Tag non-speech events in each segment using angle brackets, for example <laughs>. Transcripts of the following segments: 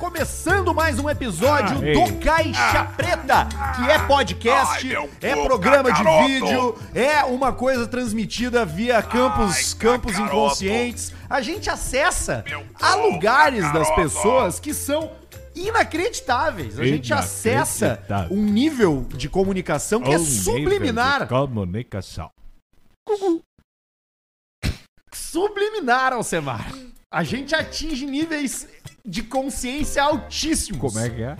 começando mais um episódio Ah, do Caixa Preta, que é podcast, é programa de vídeo, é uma coisa transmitida via campos, campos inconscientes. A gente acessa a lugares das pessoas que são inacreditáveis. A gente acessa um nível de comunicação que é Um nível subliminar. Comunicação. Subliminar, Alcemar. A gente atinge níveis de consciência altíssimos. Como é que é?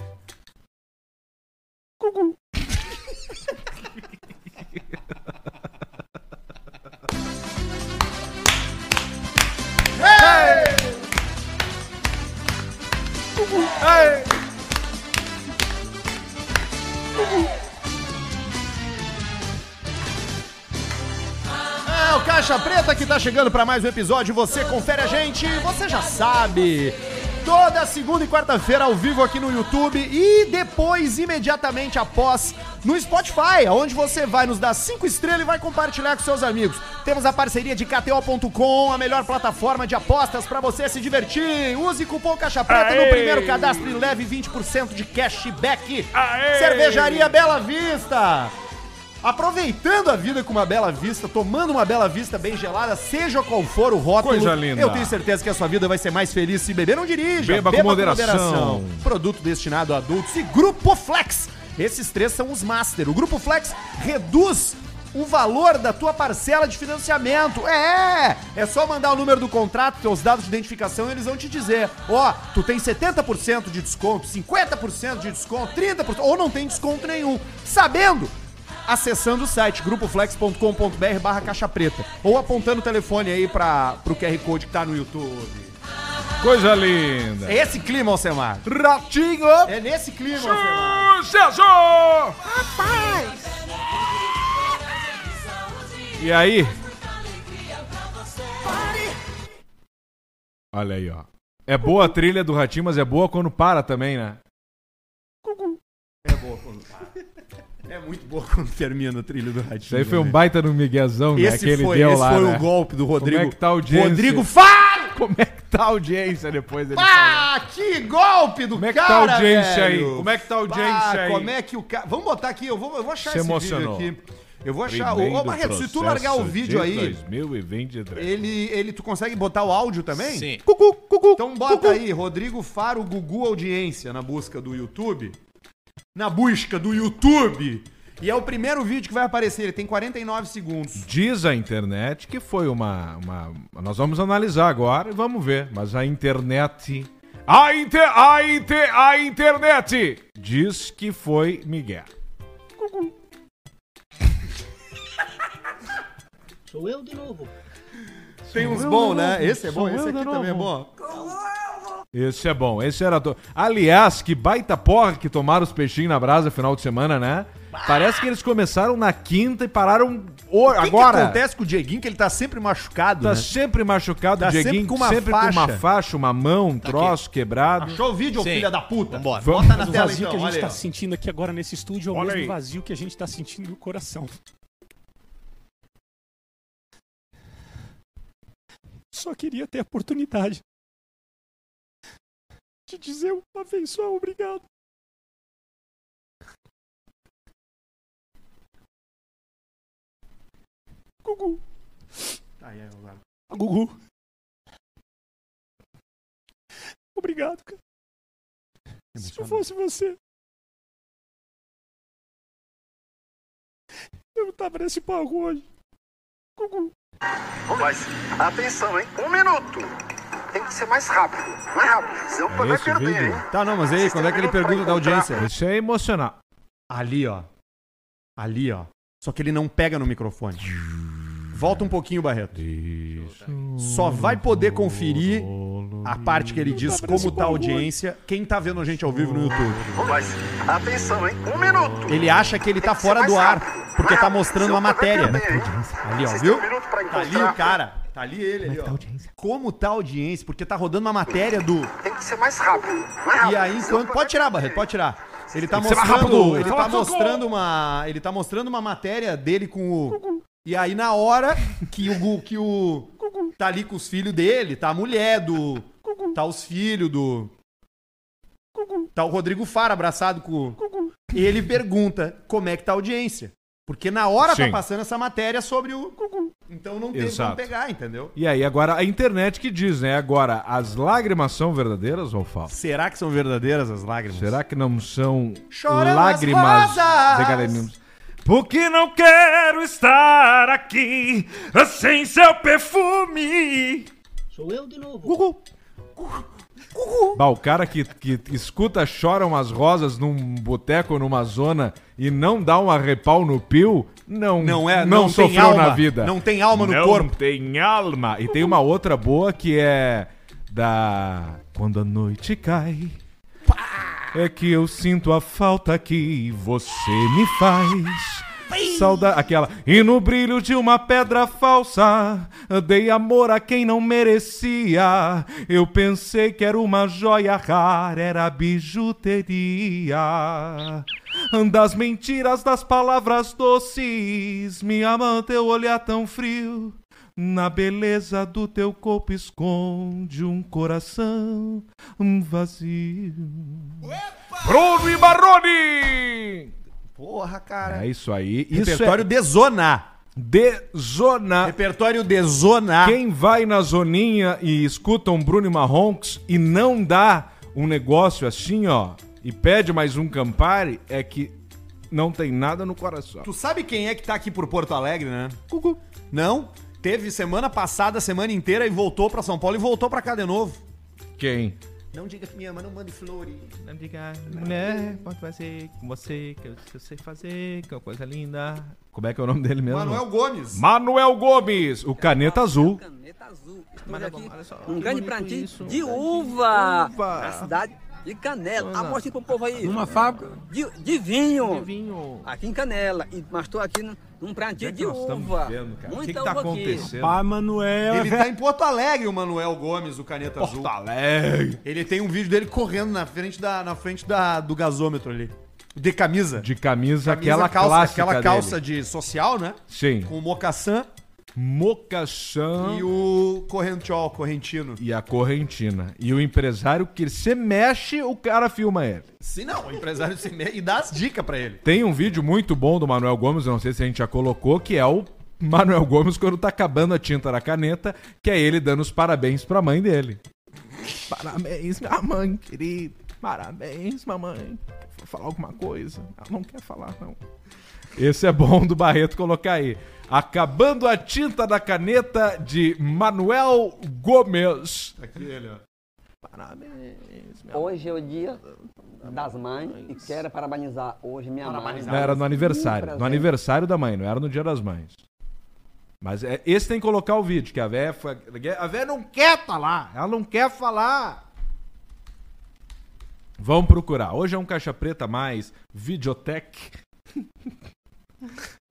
É o Caixa Preta que tá chegando pra mais um episódio. Você confere a gente, você já sabe. Toda segunda e quarta-feira ao vivo aqui no YouTube e depois, imediatamente após, no Spotify, onde você vai nos dar cinco estrelas e vai compartilhar com seus amigos. Temos a parceria de KTO.com, a melhor plataforma de apostas pra você se divertir. Use cupom Caixa Preta no primeiro cadastro e leve 20% de cashback. Aê! Cervejaria Bela Vista. Aproveitando a vida com uma bela vista, tomando uma bela vista bem gelada, seja qual for o rótulo. Coisa linda. Eu tenho certeza que a sua vida vai ser mais feliz se beber. Não dirija. Beba com moderação. Produto destinado a adultos e Grupo Flex. Esses três são os master. O Grupo Flex reduz o valor da tua parcela de financiamento. É! É só mandar o número do contrato, teus dados de identificação e eles vão te dizer: ó, tu tem 70% de desconto, 50% de desconto, 30%, ou não tem desconto nenhum. Sabendo, acessando o site grupoflex.com.br barra caixa preta ou apontando o telefone aí para pro QR Code que tá no YouTube. Coisa linda. É esse clima, Alcemar. Ratinho. É nesse clima, Alcemar. Sucesso! E aí? Olha aí, ó. É boa a trilha do Ratinho, mas é boa quando para também, né? É boa quando para. É muito boa quando termina a trilha do Ratinho. Isso aí foi um né? baita no miguezão, né? Esse que ele foi, deu esse lá, foi né? o golpe do Rodrigo. Como é que tá a audiência? Rodrigo Faro! Como é que tá a audiência depois dele? Ah, que golpe do Como é que tá cara, a audiência aí? velho. Como é que tá a audiência Ah, aí? Como é que o cara... Vamos botar aqui, eu vou, eu vou achar Se esse emocionou. vídeo aqui. Eu vou achar... Ô, Barreto, se tu largar o vídeo de aí, 2023. ele, ele, tu consegue botar o áudio também? Sim. Cucu, cucu, então bota aí, Rodrigo Faro Gugu Audiência na busca do YouTube. Na busca do YouTube. E é o primeiro vídeo que vai aparecer, ele tem 49 segundos. Diz a internet que foi uma, uma. Nós vamos analisar agora e vamos ver. Mas a internet. A, inter, a, inter, a internet diz que foi Miguel. Sou eu de novo. Tem uns bons, né? novo, Esse é bom, esse aqui de também é bom. Esse é bom, esse era. Do... Aliás, que baita porra que tomaram os peixinhos na brasa final de semana, né? Parece que eles começaram na quinta e pararam o... O que, agora. que acontece com o Dieguinho que ele tá sempre machucado, Tá né? sempre machucado, Tá o Dieguinho, sempre com uma sempre com uma faixa. faixa, uma mão, um troço quebrado. Achou o vídeo, Sim. filha da puta? Vambora. Vamos. Bota na o tela vazio então, que a gente olha tá sentindo aqui agora nesse estúdio é o Olha mesmo aí. vazio que a gente tá sentindo no coração. Só queria ter a oportunidade de dizer uma vez só obrigado. Gugu. Aí, aí, agora. Gugu. Obrigado, cara. Se não fosse você. Eu não tava nesse palco hoje. Gugu. Mas, atenção, hein? Um minuto. Tem que ser mais rápido. Mais rápido. Senão É vai perder, hein? Tá, não, mas aí, quando é que ele pergunta da audiência? Isso é emocional. Ali, ó. Ali, ó. Só que ele não pega no microfone. Volta um pouquinho, Barreto. Só vai poder conferir a parte que ele diz como tá a audiência quem tá vendo a gente ao vivo no YouTube. Mas, atenção, hein? Um minuto. Ele acha que ele tá fora do ar. Porque tá mostrando uma matéria. hein? Ali, ó, viu? Tá ali o cara. Tá ali ele, ali, ó. Como tá a audiência? Porque tá rodando uma matéria do. Tem que ser mais rápido. Mais rápido. E aí, enquanto. Pode tirar, Barreto, pode tirar. Ele tá mostrando. Ele tá mostrando uma. Ele tá mostrando uma matéria dele com o. E aí, na hora que o. Que o tá ali com os filhos dele, tá a mulher do. Tá os filhos do. Tá o Rodrigo Fara abraçado com. E ele pergunta como é que tá a audiência. Porque na hora tá Sim. passando essa matéria sobre o. Então não tem Exato. como pegar, entendeu? E aí, agora a internet que diz, né? Agora, as lágrimas são verdadeiras ou falsas? Será que são verdadeiras as lágrimas? Será que não são Choram lágrimas as rosas. de galinhos? Porque não quero estar aqui sem seu perfume. Sou eu de novo. Gugu. Bah, o cara que, que escuta choram as rosas num boteco, numa zona e não dá um arrepau no pio, não, Não é, não, não, sofreu alma. na vida. Não tem alma no não corpo. tem alma. E tem uma outra boa que é da Quando a noite cai. É que eu sinto a falta que você me faz. Saudade, aquela. E no brilho de uma pedra falsa, dei amor a quem não merecia. Eu pensei que era uma joia rara, era bijuteria. Das mentiras, das palavras doces, me ama teu olhar tão frio. Na beleza do teu corpo esconde um coração vazio. Bruno e Baroni. Porra, cara. É isso aí. Isso Repertório é de zona. de zona. Repertório de zona. Quem vai na zoninha e escuta um Bruno Marronx e não dá um negócio assim, ó, e pede mais um Campari, é que não tem nada no coração. Tu sabe quem é que tá aqui por Porto Alegre, né? Não? Teve semana passada, semana inteira e voltou pra São Paulo e voltou pra cá de novo. Quem? Não diga que me ama, não mande flores. Não diga, mulher, pode fazer com você, que eu, que eu sei fazer, que é uma coisa linda. Como é que é o nome dele mesmo? Manuel Gomes. Manuel Gomes, o caneta azul. Caneta azul. Estamos Mas é aqui bom, olha só, um grande isso. de uva, Uva. na cidade de Canela. Ah, mostra pro povo aí. Numa fábrica. De, de vinho. Vinho. Aqui em Canela. E, mas estou aqui num, num plantinho que de nós estamos uva. vendo, cara? O Muita que, que tá uva aqui. acontecendo? Pai Manuel. Ele tá em Porto Alegre, o Manuel Gomes, o Caneta Azul. Porto Alegre. Ele tem um vídeo dele correndo na frente, da, na frente da, do gasômetro ali. De camisa. De camisa, Camisa, aquela calça, Aquela calça dele. de social, né? Sim. Com o mocaçã Mocação e o correntiol, correntino. e a correntina. E o empresário que se mexe, o cara filma ele. Se não, o empresário se me... e dá as dicas pra ele. Tem um vídeo muito bom do Manuel Gomes, eu não sei se a gente já colocou, que é o Manuel Gomes quando tá acabando a tinta da caneta, que é ele dando os parabéns pra mãe dele. Parabéns, minha mãe querida. Parabéns, mamãe. Vou falar alguma coisa. Ela não quer falar, não. Esse é bom do Barreto colocar aí. Acabando a tinta da caneta de Manuel Gomes. Aqui ele, ó. Parabéns, minha Hoje é o dia das mães e quero parabenizar hoje minha mãe. Não, era no aniversário. No aniversário da mãe, não era no dia das mães. Mas é, esse tem que colocar o vídeo, que a véia foi. A véia não quer tá lá. Ela não quer falar. Vamos procurar. Hoje é um caixa preta mais Videotech.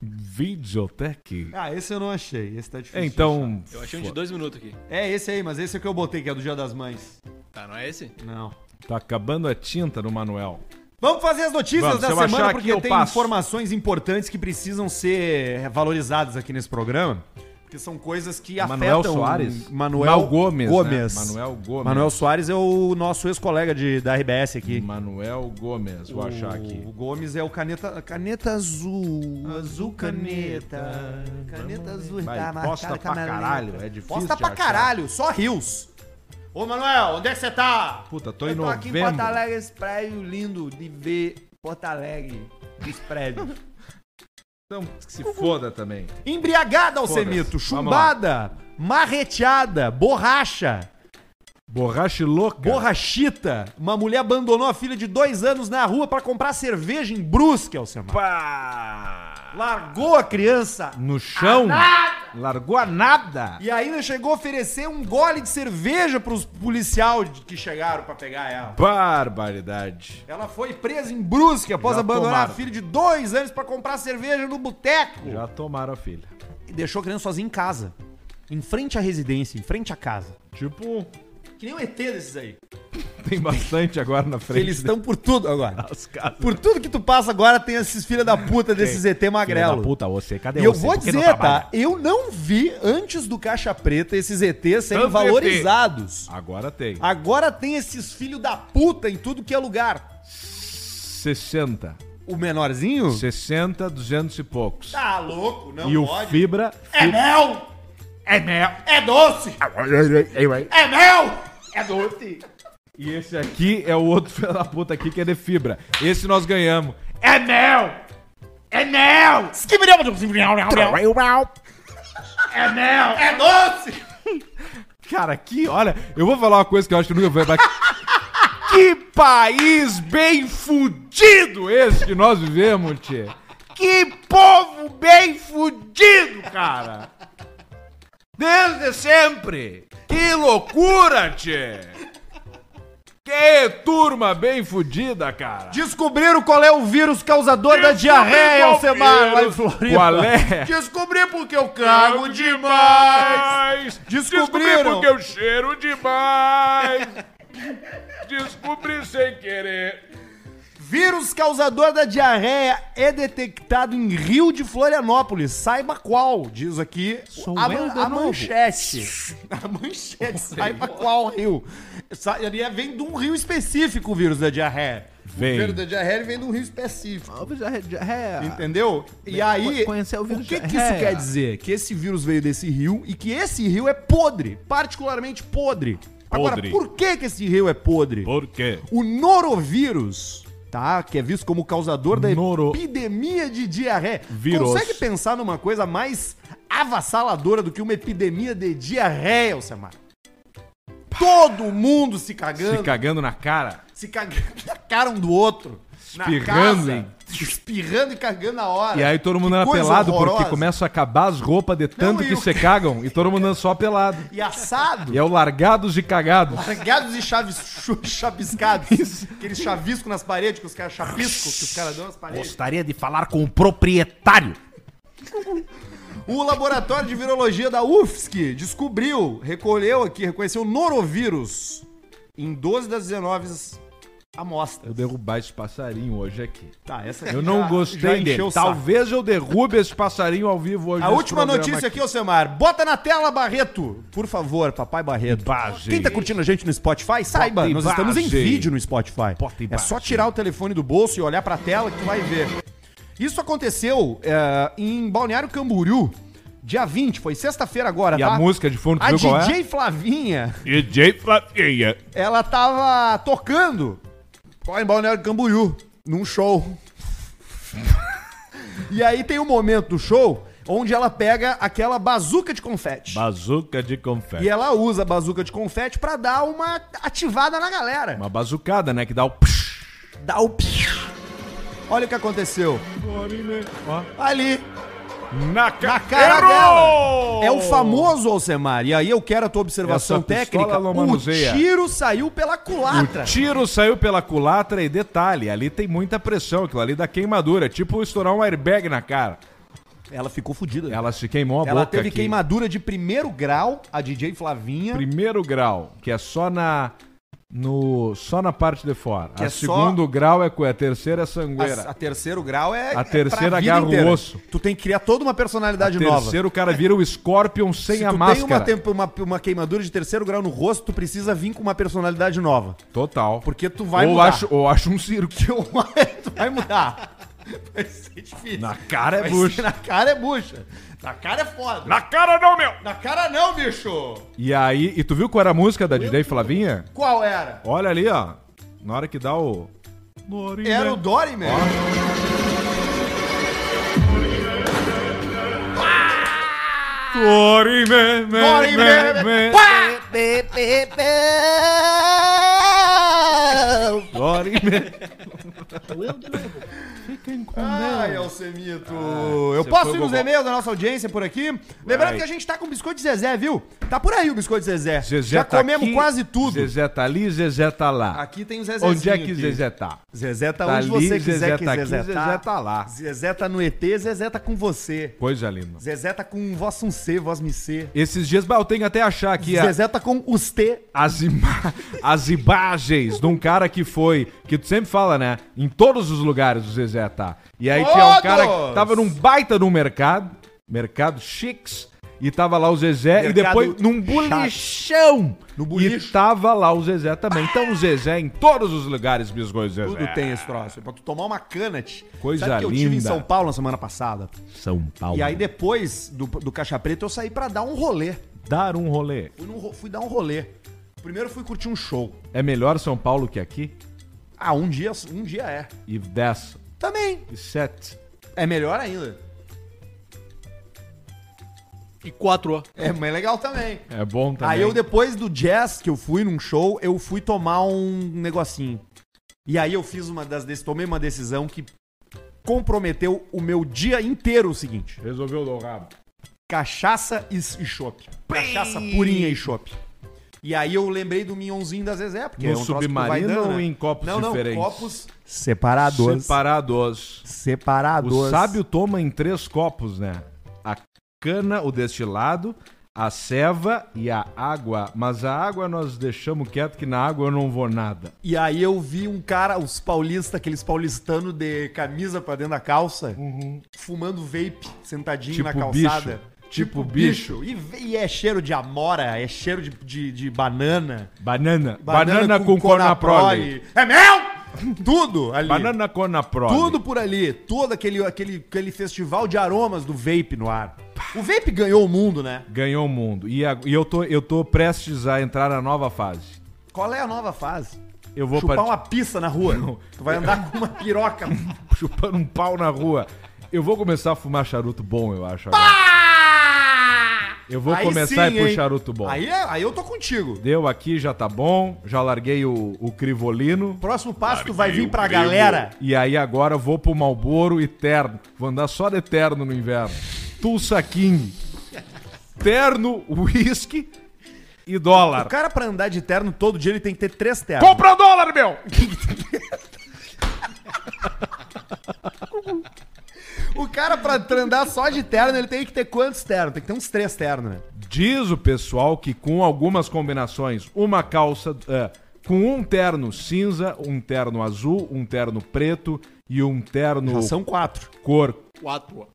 Videotech. Ah, esse eu não achei. Esse tá difícil. de Então. Eu achei um de dois minutos aqui. É esse aí, mas esse é o que eu botei, que é do Dia das Mães. Tá, não é esse? Não. Tá acabando a tinta no Manuel. Vamos fazer as notícias Vamos, da se eu achar semana, aqui, porque eu tem passo. informações importantes que precisam ser valorizadas aqui nesse programa. Porque são coisas que Manuel afetam... Soares? Manuel Mal Gomes, né? Gomes. Manuel Gomes. Manuel Soares é o nosso ex-colega de- da RBS aqui. Manuel Gomes. Vou achar aqui. O Gomes é o caneta, caneta azul. Azul caneta. Caneta azul. Vai, tá posta marcada pra caralho, é difícil Posta pra achar. caralho, só rios. Ô, Manuel, onde é que você tá? Puta, tô Eu em tô aqui em novembro. Porto Alegre, esse prédio lindo de ver Porto Alegre, esse prédio. <laughs> Então, que se foda também. Embriagada. Alcemito, chumbada, marreteada, borracha, Borracha louca. borrachita. Uma mulher abandonou a filha de dois anos na rua pra comprar cerveja em Brusque, Alcemar. Pá! Largou a criança No chão. Largou a nada. e ainda chegou a oferecer um gole de cerveja pros policiais que chegaram pra pegar ela. Barbaridade. Ela foi presa em Brusque após Já abandonar tomaram. a filha de dois anos pra comprar cerveja no boteco. Já tomaram a filha. E deixou a criança sozinha em casa. Em frente à residência, em frente à casa. Tipo, Que nem o ET desses aí. <laughs> Tem bastante agora na frente. Eles estão por tudo agora. Por tudo que tu passa agora, tem esses filha da puta desses ET Filha magrelo. da puta, você, cadê E eu você? vou dizer, tá? Eu não vi antes do Caixa Preta esses ETs serem Tanto valorizados. Agora tem. Agora tem esses filhos da puta em tudo que é lugar. 60. O menorzinho? 60, 200 e poucos. Tá louco, não e o pode. fibra. É mel! É mel! É doce! É mel! É doce! E esse aqui é o outro <laughs> filho da puta aqui que é de fibra. Esse nós ganhamos. É mel! É mel! É mel! É doce! Cara, aqui, olha, eu vou falar uma coisa que eu acho que nunca foi. Mas... <laughs> que país bem fudido esse que nós vivemos, tchê! Que povo bem fudido, cara! Desde sempre! Que loucura, tchê! Que turma bem fudida, cara! Descobriram qual é o vírus causador da diarreia, Alcemar, lá em. Floripa. Qual é? Descobri porque eu cago demais. Descobri Descobriram. porque eu cheiro demais! Descobri sem querer! Vírus causador da diarreia é detectado em Rio de Florianópolis. Saiba qual, diz aqui a, man- a manchete. <laughs> A manchete, saiba qual rio. Sa- Ele é- vem de um rio específico o vírus da diarreia. Vem. O vírus da diarreia vem de um rio específico. É, Entendeu? E aí, conhecer o vírus que, que isso diarreia. quer dizer? Que esse vírus veio desse rio e que esse rio é podre, particularmente podre. Agora, Podre. por que, que esse rio é podre? Por quê? O norovírus, tá? Que é visto como causador da Noro- epidemia de diarreia. Vírus. Consegue pensar numa coisa mais avassaladora do que uma epidemia de diarreia, Alcemar? Todo mundo se cagando, Se cagando na cara. se cagando <laughs> na cara um do outro. Espirrando, casa, hein? Espirrando e cagando na hora. E aí todo mundo Que anda coisa pelado horrorosa. porque começa a acabar as roupas de tanto e que se <laughs> cagam e todo mundo anda só pelado. E assado. E é o largados e cagados. Largados e chaves, chapiscados. Aqueles chaviscos nas paredes que os caras chapiscam, que os caras dão nas paredes. Gostaria de falar com o proprietário. O laboratório de virologia da UFSC descobriu, recolheu aqui, reconheceu norovírus em 12 das 19 amostras. Eu derrubar esse passarinho hoje aqui. Tá, essa aqui Eu não já- gostei dele. Talvez eu derrube esse passarinho ao vivo hoje. A última notícia aqui, Alcemar. Bota na tela, Barreto. Por favor, papai Barreto. Imagem. Quem tá curtindo a gente no Spotify, saiba, Bota nós estamos em vídeo no Spotify. É só tirar o telefone do bolso e olhar pra tela que tu vai ver. Isso aconteceu é, em Balneário Camboriú, dia 20, foi sexta-feira agora, E tá? a música de fundo, A DJ é? Flavinha, DJ Flavinha. ela tava tocando lá em Balneário Camboriú, num show. e aí tem um momento do show onde ela pega aquela bazuca de confete. Bazuca de confete. E ela usa a bazuca de confete pra dar uma ativada na galera. Uma bazucada, né? Que dá o... psh. Dá o Olha o que aconteceu. Ali, Na, ca... na cara Errou! dela. É o famoso Alcemar. E aí eu quero a tua observação técnica. não O manuseia. tiro saiu pela culatra. O tiro saiu pela culatra e detalhe, ali tem muita pressão, aquilo ali dá queimadura, é tipo estourar um airbag na cara. Ela ficou fodida. Ela se queimou a Ela boca teve aqui. queimadura de primeiro grau, a DJ Flavinha. Primeiro grau, que é só na no só na parte de fora. Que a é só- segundo grau é a terceira é sangueira. A, a terceiro grau é. A é terceira vida agarra o osso. Tu tem que criar toda uma personalidade A nova. terceiro o cara vira o Scorpion sem Se a tu tem máscara. uma, tempo- uma, uma queimadura de terceiro grau no rosto, tu precisa vir com uma personalidade nova. Total. Porque tu vai ou mudar. acho, ou acho um circo. <laughs> tu vai mudar. <laughs> Vai ser difícil. Na cara é Vai bucha. ser- Na cara é bucha. Na cara é foda. Na cara não, meu. Na cara não, bicho. E aí, e tu viu qual era a música da DJ Flavinha? Qual era? Olha ali, ó. Na hora que dá o Era o Dory, man. Dorime, me, Dory, man. Pá! Dorime, Sou eu de novo. Fiquem com Ai, Deus. Alcemito. eu você posso ir nos e-mails da nossa audiência por aqui? Lembrando Vai. que a gente tá com biscoito de Zezé, viu? Tá por aí o biscoito de Zezé. Zezé Já tá comemos aqui, quase tudo. Zezé tá ali, Zezé tá lá. Aqui tem o Zezezinho. Onde é que aqui. Zezé tá? Zezé tá, Tá onde ali, você quiser Zezé que tá aqui, Zezé, Zezé tá lá. Zezé tá no ET, Zezé tá com você. Coisa linda. Zezé tá com voz um C, voz me C. Esses dias, eu tenho que até achar aqui a- Zezé tá com os T. as, ima- <laughs> as imagens de um cara que foi, que tu sempre fala, né? Em todos os lugares o Zezé tá. E aí tinha um cara que tava num baita no mercado, mercado chiques, e tava lá o Zezé, e Mercado depois num bolichão. No E tava lá o Zezé também. Então o Zezé em todos os lugares, biscoito Zezé. Tudo tem esse troço. É pra tu tomar uma canut. Coisa Sabe que eu tive em linda. São Paulo na semana passada? São Paulo. E aí depois do, do Caixa Preta eu saí pra dar um rolê. Dar um rolê. Fui, num ro- fui dar um rolê. Primeiro fui curtir um show. É melhor São Paulo que aqui? Ah, um dia, um dia é. E 10 Também. e 7. É melhor ainda. E 4 É mais legal também. É bom também. Aí eu, depois do jazz que eu fui num show, eu fui tomar um negocinho. E aí eu fiz uma das tomei uma decisão que comprometeu o meu dia inteiro o seguinte. Resolveu dar o rabo. Cachaça e, e chopp. Cachaça purinha e chopp. E aí eu lembrei do minhãozinho da Zezé, porque No é um troço que tu vai submarino dando, ou né? em copos não, não, diferentes? copos separados. Separados. Separados. O sábio toma em três copos, né? A cana, o destilado, a ceva e a água. Mas a água nós deixamos quieto que na água eu não vou nada. E aí eu vi um cara, os paulistas, aqueles paulistanos de camisa pra dentro da calça, fumando vape, sentadinho Tipo na calçada. bicho. Tipo bicho. E, e é cheiro de amora, é cheiro de, de, de banana. Banana. Banana, com, conaprole. É mel! <laughs> Tudo ali. Banana conaprole. Tudo por ali. Todo aquele, aquele, aquele festival de aromas do vape no ar. O vape ganhou o mundo, né? Ganhou o mundo. E, a- e eu, tô, eu tô prestes a entrar na nova fase. Qual é a nova fase? Eu vou Chupar uma pista na rua. <laughs> Tu vai andar com uma piroca. <laughs> chupando um pau na rua. Eu vou começar a fumar charuto bom, eu acho. agora. Eu vou Aí começar a sim, pro hein? charuto bom. Aí, é- aí eu tô contigo. Deu aqui, já tá bom. Já larguei o, o crivolino. Próximo passo, tu vai vir pra galera. E aí agora eu vou pro Malboro e terno. Vou andar só de terno no inverno. Tulsa King. <laughs> Terno, whisky e O dólar. cara, pra andar de terno todo dia, ele tem que ter três ternos. Compra dólar, meu! <laughs> O cara, pra andar só de terno, ele tem que ter quantos ternos? Tem que ter uns três ternos, né? Diz o pessoal que com algumas combinações, uma calça é, com um terno cinza, um terno azul, um terno preto e um terno Já são quatro. cor, 4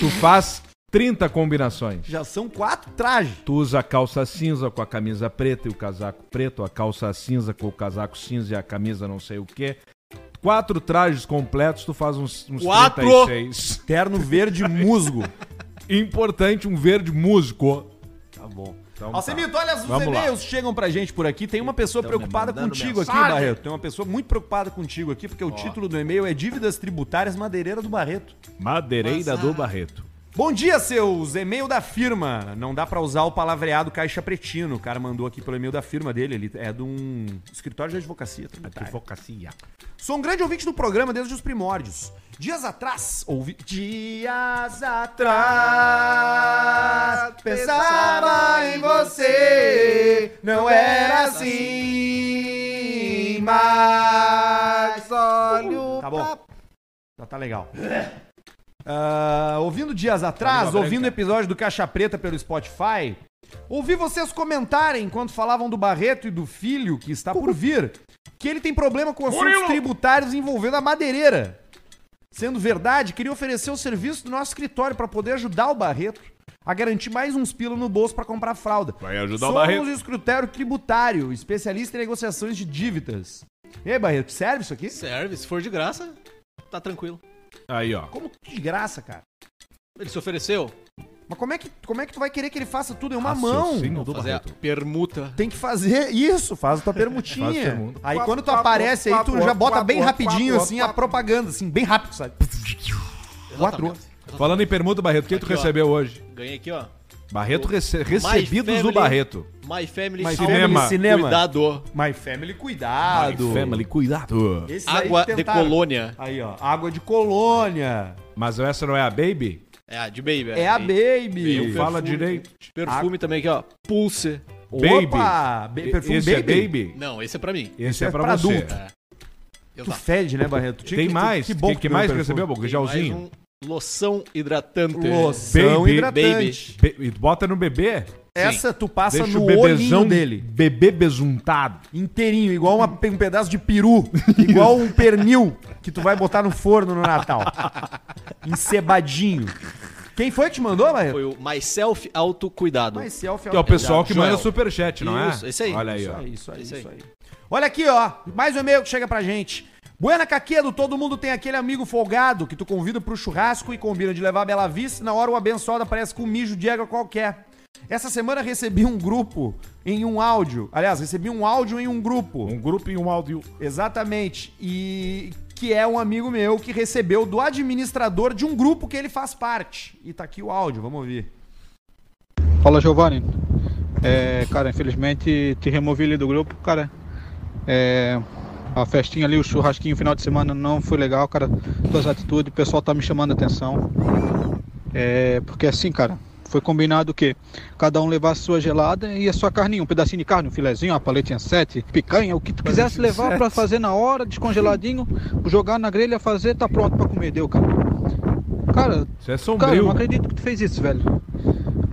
tu faz 30 combinações. Já são quatro trajes. Tu usa a calça cinza com a camisa preta e o casaco preto, a calça cinza com o casaco cinza e a camisa não sei o que. Quatro trajes completos, tu faz uns, uns Quatro! 36. Terno verde musgo. <laughs> Importante, um verde músico. Tá bom. Então, Alcemito, olha, os Vamos lá. e-mails chegam pra gente por aqui. Tem uma pessoa preocupada contigo aqui, Barreto. Tem uma pessoa muito preocupada contigo aqui, porque o título do e-mail é Dívidas Tributárias Madeireira do Barreto. Madeireira do Barreto. Bom dia, seus e-mail da firma. Não dá pra usar o palavreado caixa pretino. O cara mandou aqui pelo e-mail da firma dele. Ele é de um escritório de advocacia. tributária. Advocacia. Sou um grande ouvinte do programa desde os primórdios. Dias atrás, ouvi. Dias atrás, pensava em você. Não era assim, mas olho. Tá bom. Já tá legal. <laughs> Ah, ouvindo dias atrás, ouvindo o episódio do Caixa Preta pelo Spotify, ouvi vocês comentarem enquanto falavam do Barreto e do filho que está por vir, que ele tem problema com assuntos tributários envolvendo a madeireira. Sendo verdade, queria oferecer o serviço do nosso escritório para poder ajudar o Barreto a garantir mais uns pila no bolso para comprar fralda. Vai ajudar o Somos Barreto. escritório tributário, especialista em negociações de dívidas. E aí, Barreto, serve isso aqui? Serve, se for de graça, tá tranquilo. Aí, ó. Como que de graça, cara? Ele se ofereceu, Mas como é que, como é que tu vai querer que ele faça tudo em uma Raciocínio mão? do fazer a Barreto. permuta. Tem que fazer isso, faz a tua <laughs> Faz permutinha. permuta. Aí quando tu aparece aí, tu já bota bem rapidinho assim a propaganda, assim, bem rápido, sabe? Quatro. Falando em permuta, Barreto, o que tu Aqui, ó. recebeu hoje? Ganhei aqui, ó. Barreto rece- recebidos do Family- Barreto. My Family My Cinema. Family Cinema. Cuidado. My Family, cuidado. Family, cuidado. Esses aí Água de colônia. Aí, ó. Água de colônia. Mas essa não é a Baby? É a de Baby. É a Tem Baby. Fala direito. Perfume também aqui, ó. Pulse. Baby. Opa! Perfume Esse Baby? é Baby? Não, esse é pra mim. Esse é é pra, pra você. adulto. Eu Tu tá. fede, né, Barreto? Tinha Tem que- mais? Que Que, bom que, que mais que recebeu. Boca? Gelzinho? Mais um loção hidratante. Loção Baby. hidratante. Be- e tu bota no bebê? Essa tu passa Deixa no o bebezão olhinho dele. Bebê besuntado. Inteirinho, igual uma- um pedaço de peru. <laughs> igual um pernil que tu vai botar no forno no Natal. <laughs> Encebadinho. Quem foi que te mandou, Barreto? Foi o Myself Autocuidado. Mas selfie Que é o pessoal que Joel. manda superchat, não Isso, é? esse aí. Olha aí, Isso ó. aí, isso aí, Isso aí. isso aí. Olha aqui, ó. Mais um e-mail que chega pra gente. Buena Caquedo, todo mundo tem aquele amigo folgado que tu convida pro churrasco e combina de levar a Bela Vista e na hora o abençoado aparece com um mijo de égua qualquer. Essa semana recebi um grupo em um áudio. Aliás, recebi um áudio em um grupo. Um grupo e um áudio. Exatamente. E que é um amigo meu que recebeu do administrador de um grupo que ele faz parte. E tá aqui o áudio, vamos ouvir. Fala Giovanni. É, cara, infelizmente te removi ali do grupo, cara. É, a festinha ali, o churrasquinho final de semana não foi legal, cara. Tuas atitudes, o pessoal tá me chamando a atenção. É, porque assim, cara, foi combinado que cada um levasse sua gelada e a sua carninha, um pedacinho de carne, um filezinho, uma paletinha 7, picanha, o que tu quisesse levar pra fazer na hora, descongeladinho, jogar na grelha, fazer, tá pronto pra comer, deu, cara. Cara, Isso é Cara, eu sombrio. não acredito que tu fez isso, velho.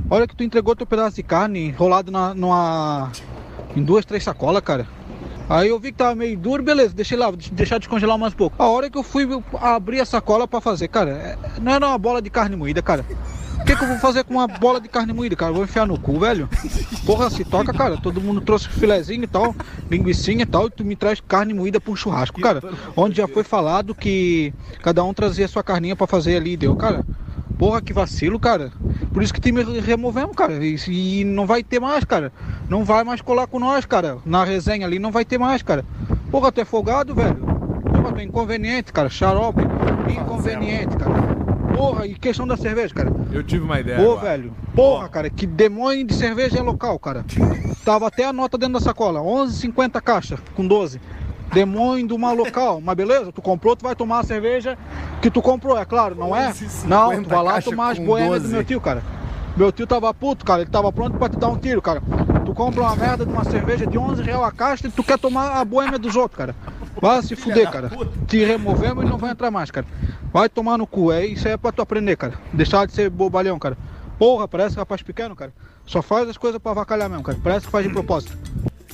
Olha que tu entregou teu pedaço de carne enrolado na, numa. em duas, três sacolas, cara. Aí eu vi que tava meio duro, beleza, deixei lá, deixar descongelar mais um pouco. A hora que eu fui abrir a sacola pra fazer, cara, é- não era uma bola de carne moída, cara. O que, que eu vou fazer com uma bola de carne moída, cara? Vou enfiar no cu, velho? Porra, se toca, cara. Todo mundo trouxe filezinho e tal, linguicinha e tal, e tu me traz carne moída um churrasco, cara. Onde já foi falado que cada um trazia sua carninha pra fazer ali, deu, cara. Porra, que vacilo, cara. Por isso que te removemos, cara. E, e não vai ter mais, cara. Não vai mais colar com nós, cara. Na resenha ali não vai ter mais, cara. Porra, tu é folgado, velho. Porra, tu é inconveniente, cara. Xarope. Inconveniente, cara. Porra, e questão da cerveja, cara. Eu tive uma ideia. Pô, agora. velho. Porra, cara, que demônio de cerveja é local, cara. <laughs> Tava até a nota dentro da sacola. 11,50 caixa, com 12. Demônio de uma local. Mas beleza, tu comprou, tu vai tomar a cerveja que tu comprou, é claro, não é? 11,50 Não, tu vai lá tomar as boêmias 12. do meu tio, cara. Meu tio tava puto, cara. Ele tava pronto pra te dar um tiro, cara. Tu compra uma merda de uma cerveja de 11 real a caixa e tu quer tomar a boêmia dos outros, cara. Vai se fuder, cara. Te removemos e não vai entrar mais, cara. Vai tomar no cu. É isso aí é pra tu aprender, cara. Deixar de ser bobalhão, cara. Porra, parece rapaz pequeno, cara. Só faz as coisas pra avacalhar mesmo, cara. Parece que faz de propósito.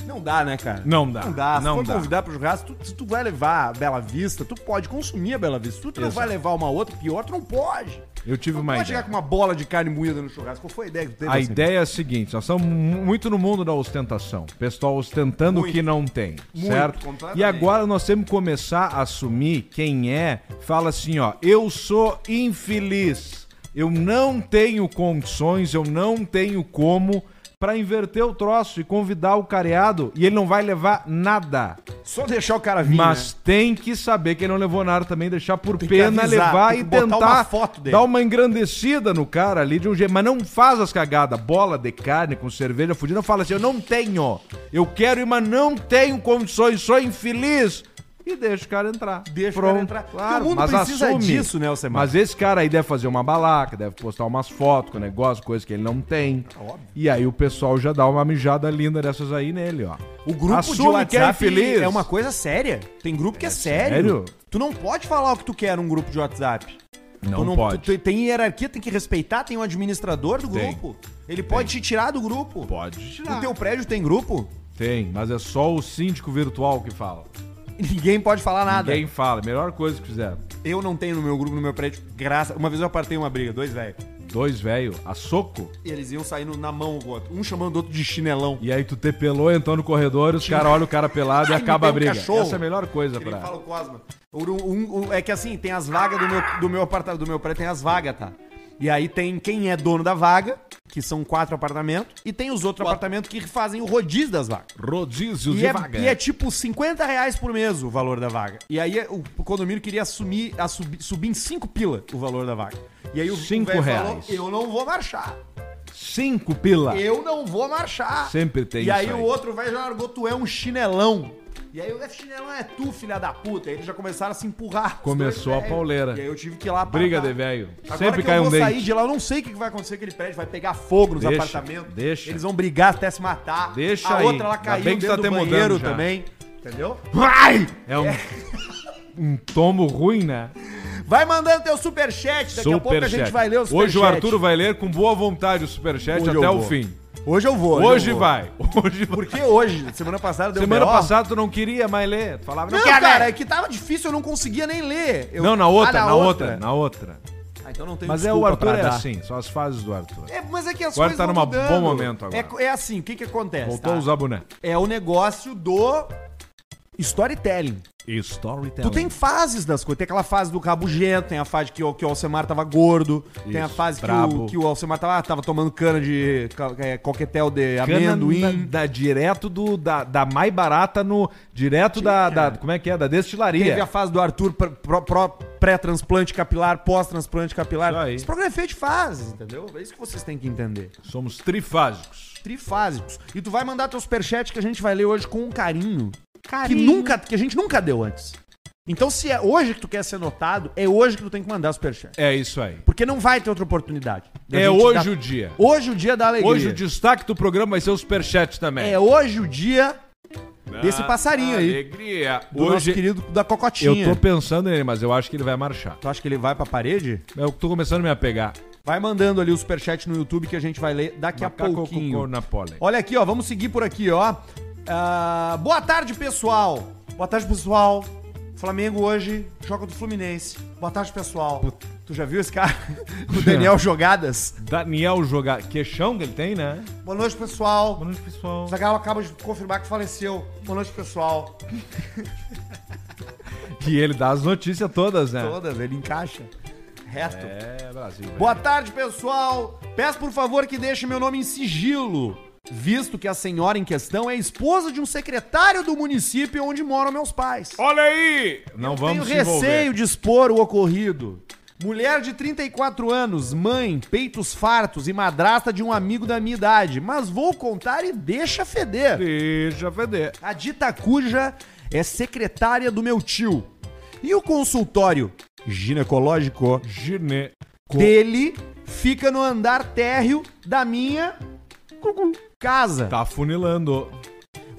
Não dá, né, cara? Não dá. Não dá. Se Não for dá. convidar pro churrasco, tu, se tu vai levar a Bela Vista, tu pode consumir a Bela Vista. Se tu não Exato. vai levar uma outra pior, tu não pode. Eu tive Não uma pode ideia. chegar com uma bola de carne moída no churrasco. Qual foi a ideia que teve? A assim? ideia é a seguinte, nós estamos mu- muito no mundo da ostentação. Pessoal ostentando o Muito. que não tem, Muito, certo? E agora nós temos que começar a assumir quem é, fala assim, ó, eu sou infeliz. Eu não tenho condições, eu não tenho como pra inverter o troço e convidar o careado e ele não vai levar nada. Só deixar o cara vir, Mas né? tem que saber que ele não levou nada também, deixar por Tem pena avisar, levar e tentar uma dar uma engrandecida no cara ali de um jeito. Mas não faz as cagadas, bola de carne com cerveja fudida. Fala assim: eu não tenho, eu quero ir, mas não tenho condições, sou infeliz. E deixa o cara entrar. Deixa o cara entrar. Porque o mundo mas precisa assume. disso, né, Alcemar? Mas esse cara aí deve fazer uma balaca, deve postar umas fotos com negócio, coisa que ele não tem. E aí o pessoal já dá uma mijada linda dessas aí nele, ó. O grupo Assume de que é WhatsApp infeliz. é uma coisa séria. Tem grupo que é, sério. sério? Tu não pode falar o que tu quer num grupo de WhatsApp. Não, Tu pode. tu- tem hierarquia, tem que respeitar, tem um administrador do Tem. grupo. Ele pode te tirar do grupo. Pode tirar. No teu prédio tem grupo? Tem, mas é só o síndico virtual que fala. Ninguém pode falar nada. Ninguém fala. Melhor coisa que fizeram. Eu não tenho no meu grupo, no meu prédio, graça. Uma vez eu apartei uma briga, dois velhos. Dois velho, a soco. E eles iam saindo na mão o outro. Um chamando o outro de chinelão. E aí tu te pelou, entrou no corredor, os caras olham o cara pelado e Ai, acaba a um briga. cachorro. Essa é a melhor coisa Que pra. fala o Cosma. Um- um- um- é que assim, tem as vagas do meu, do meu apartamento, do meu prédio tem as vagas, tá? E aí tem quem é dono da vaga, que são quatro apartamentos, e tem os outros apartamentos que fazem o rodízio das vagas. Rodízio E de é, vaga. e é tipo 50 reais por mês o valor da vaga. E aí o, condomínio queria assumir, assumir, subir em 5 pila o valor da vaga. E aí o, Cinco velho reais. eu não vou marchar. Cinco pila. Eu não vou marchar. Sempre tem E aí isso o outro vai já largou, tu é um chinelão. E aí o chinelão é tu, filha da puta. Eles já começaram a se empurrar. Começou dois a pauleira. E aí eu tive que ir lá Briga apartar. de velho. Sempre cai eu um vou sair dente. de lá, eu não sei o que vai acontecer com aquele prédio. Vai pegar fogo nos Deixa, apartamentos. deixa. Eles vão brigar até se matar. Deixa A aí. outra, ela Ainda caiu bem que dentro tá do banheiro também. Entendeu? Vai! É um, um tombo ruim, né? Vai mandando teu superchat. Daqui a pouco a gente Superchat. vai ler o Hoje o superchat. Arthur vai ler com boa vontade o superchat Hoje até eu o vou. fim. Hoje eu vou. Hoje, eu vou. vai. Hoje vai. Porque hoje, semana passada deu Semana passada tu não queria mais ler. Tu falava, não, Não, cara, ler. é que tava difícil, eu não conseguia nem ler. Eu- Não, na outra, Ah, na, outra. na outra. Ah, então não tem Mas é o Arthur é assim, são as fases do Arthur. É, mas é que as Agora coisas tá num bom momento agora. É, é assim, o que que acontece? Voltou tá? a usar boné. É o negócio do storytelling. Storytelling. Tu tem fases das coisas. Tem aquela fase do rabugento, tem a fase que o, que o Alcemar tava gordo, tem a Isso, fase que o, que o Alcemar tava, ah, tava tomando cana de é, coquetel de Cana amendoim. Da, da- direto do, da, da mais barata no. Direto da, da. Como é que é? Da destilaria. Teve a fase do Arthur pré-transplante capilar, pós-transplante capilar. Isso. Esse programa é feito de fases, entendeu? É isso que vocês têm que entender. Somos trifásicos. Trifásicos. E tu vai mandar teu superchat que a gente vai ler hoje com um carinho. Que, nunca, que a gente nunca deu antes. Então, se é hoje que tu quer ser notado, é hoje que tu tem que mandar superchat. É isso aí. Porque não vai ter outra oportunidade. da É hoje dar- o dia. Hoje o dia da alegria. Hoje o destaque do programa vai ser o superchat também. É hoje o dia desse passarinho aí. Alegria. do nosso Hoje querido da Cocotinha. eu tô pensando nele, mas eu acho que ele vai marchar. Tu acha que ele vai pra parede? Eu tô começando a me apegar. Vai mandando ali o superchat no YouTube que a gente vai ler daqui a Macaco pouquinho. cocô na pole. Olha aqui, ó. Vamos seguir por aqui, ó. Ah, boa tarde, pessoal. Boa tarde, pessoal. Flamengo hoje joga do Fluminense. Boa tarde, pessoal. Tu já viu esse cara? <laughs> o Daniel <laughs> Jogadas. Daniel jogar. Queixão que ele tem, né? Boa noite, pessoal. Boa noite, pessoal. O Zagallo acaba de confirmar que faleceu. Boa noite, pessoal. <laughs> E ele dá as notícias todas, né? Todas, ele encaixa. Reto. É, Brasil. velho. Boa tarde, pessoal. Peço por favor que deixe meu nome em sigilo, visto que a senhora em questão é esposa de um secretário do município onde moram meus pais. Olha aí! Não vamos se Tenho envolver. receio de expor o ocorrido. Mulher de 34 anos, mãe, peitos fartos e madrasta de um amigo da minha idade. Mas vou contar e deixa feder. Deixa feder. A dita cuja é secretária do meu tio. E o consultório ginecológico Gine. dele fica no andar térreo da minha casa. Tá funilando.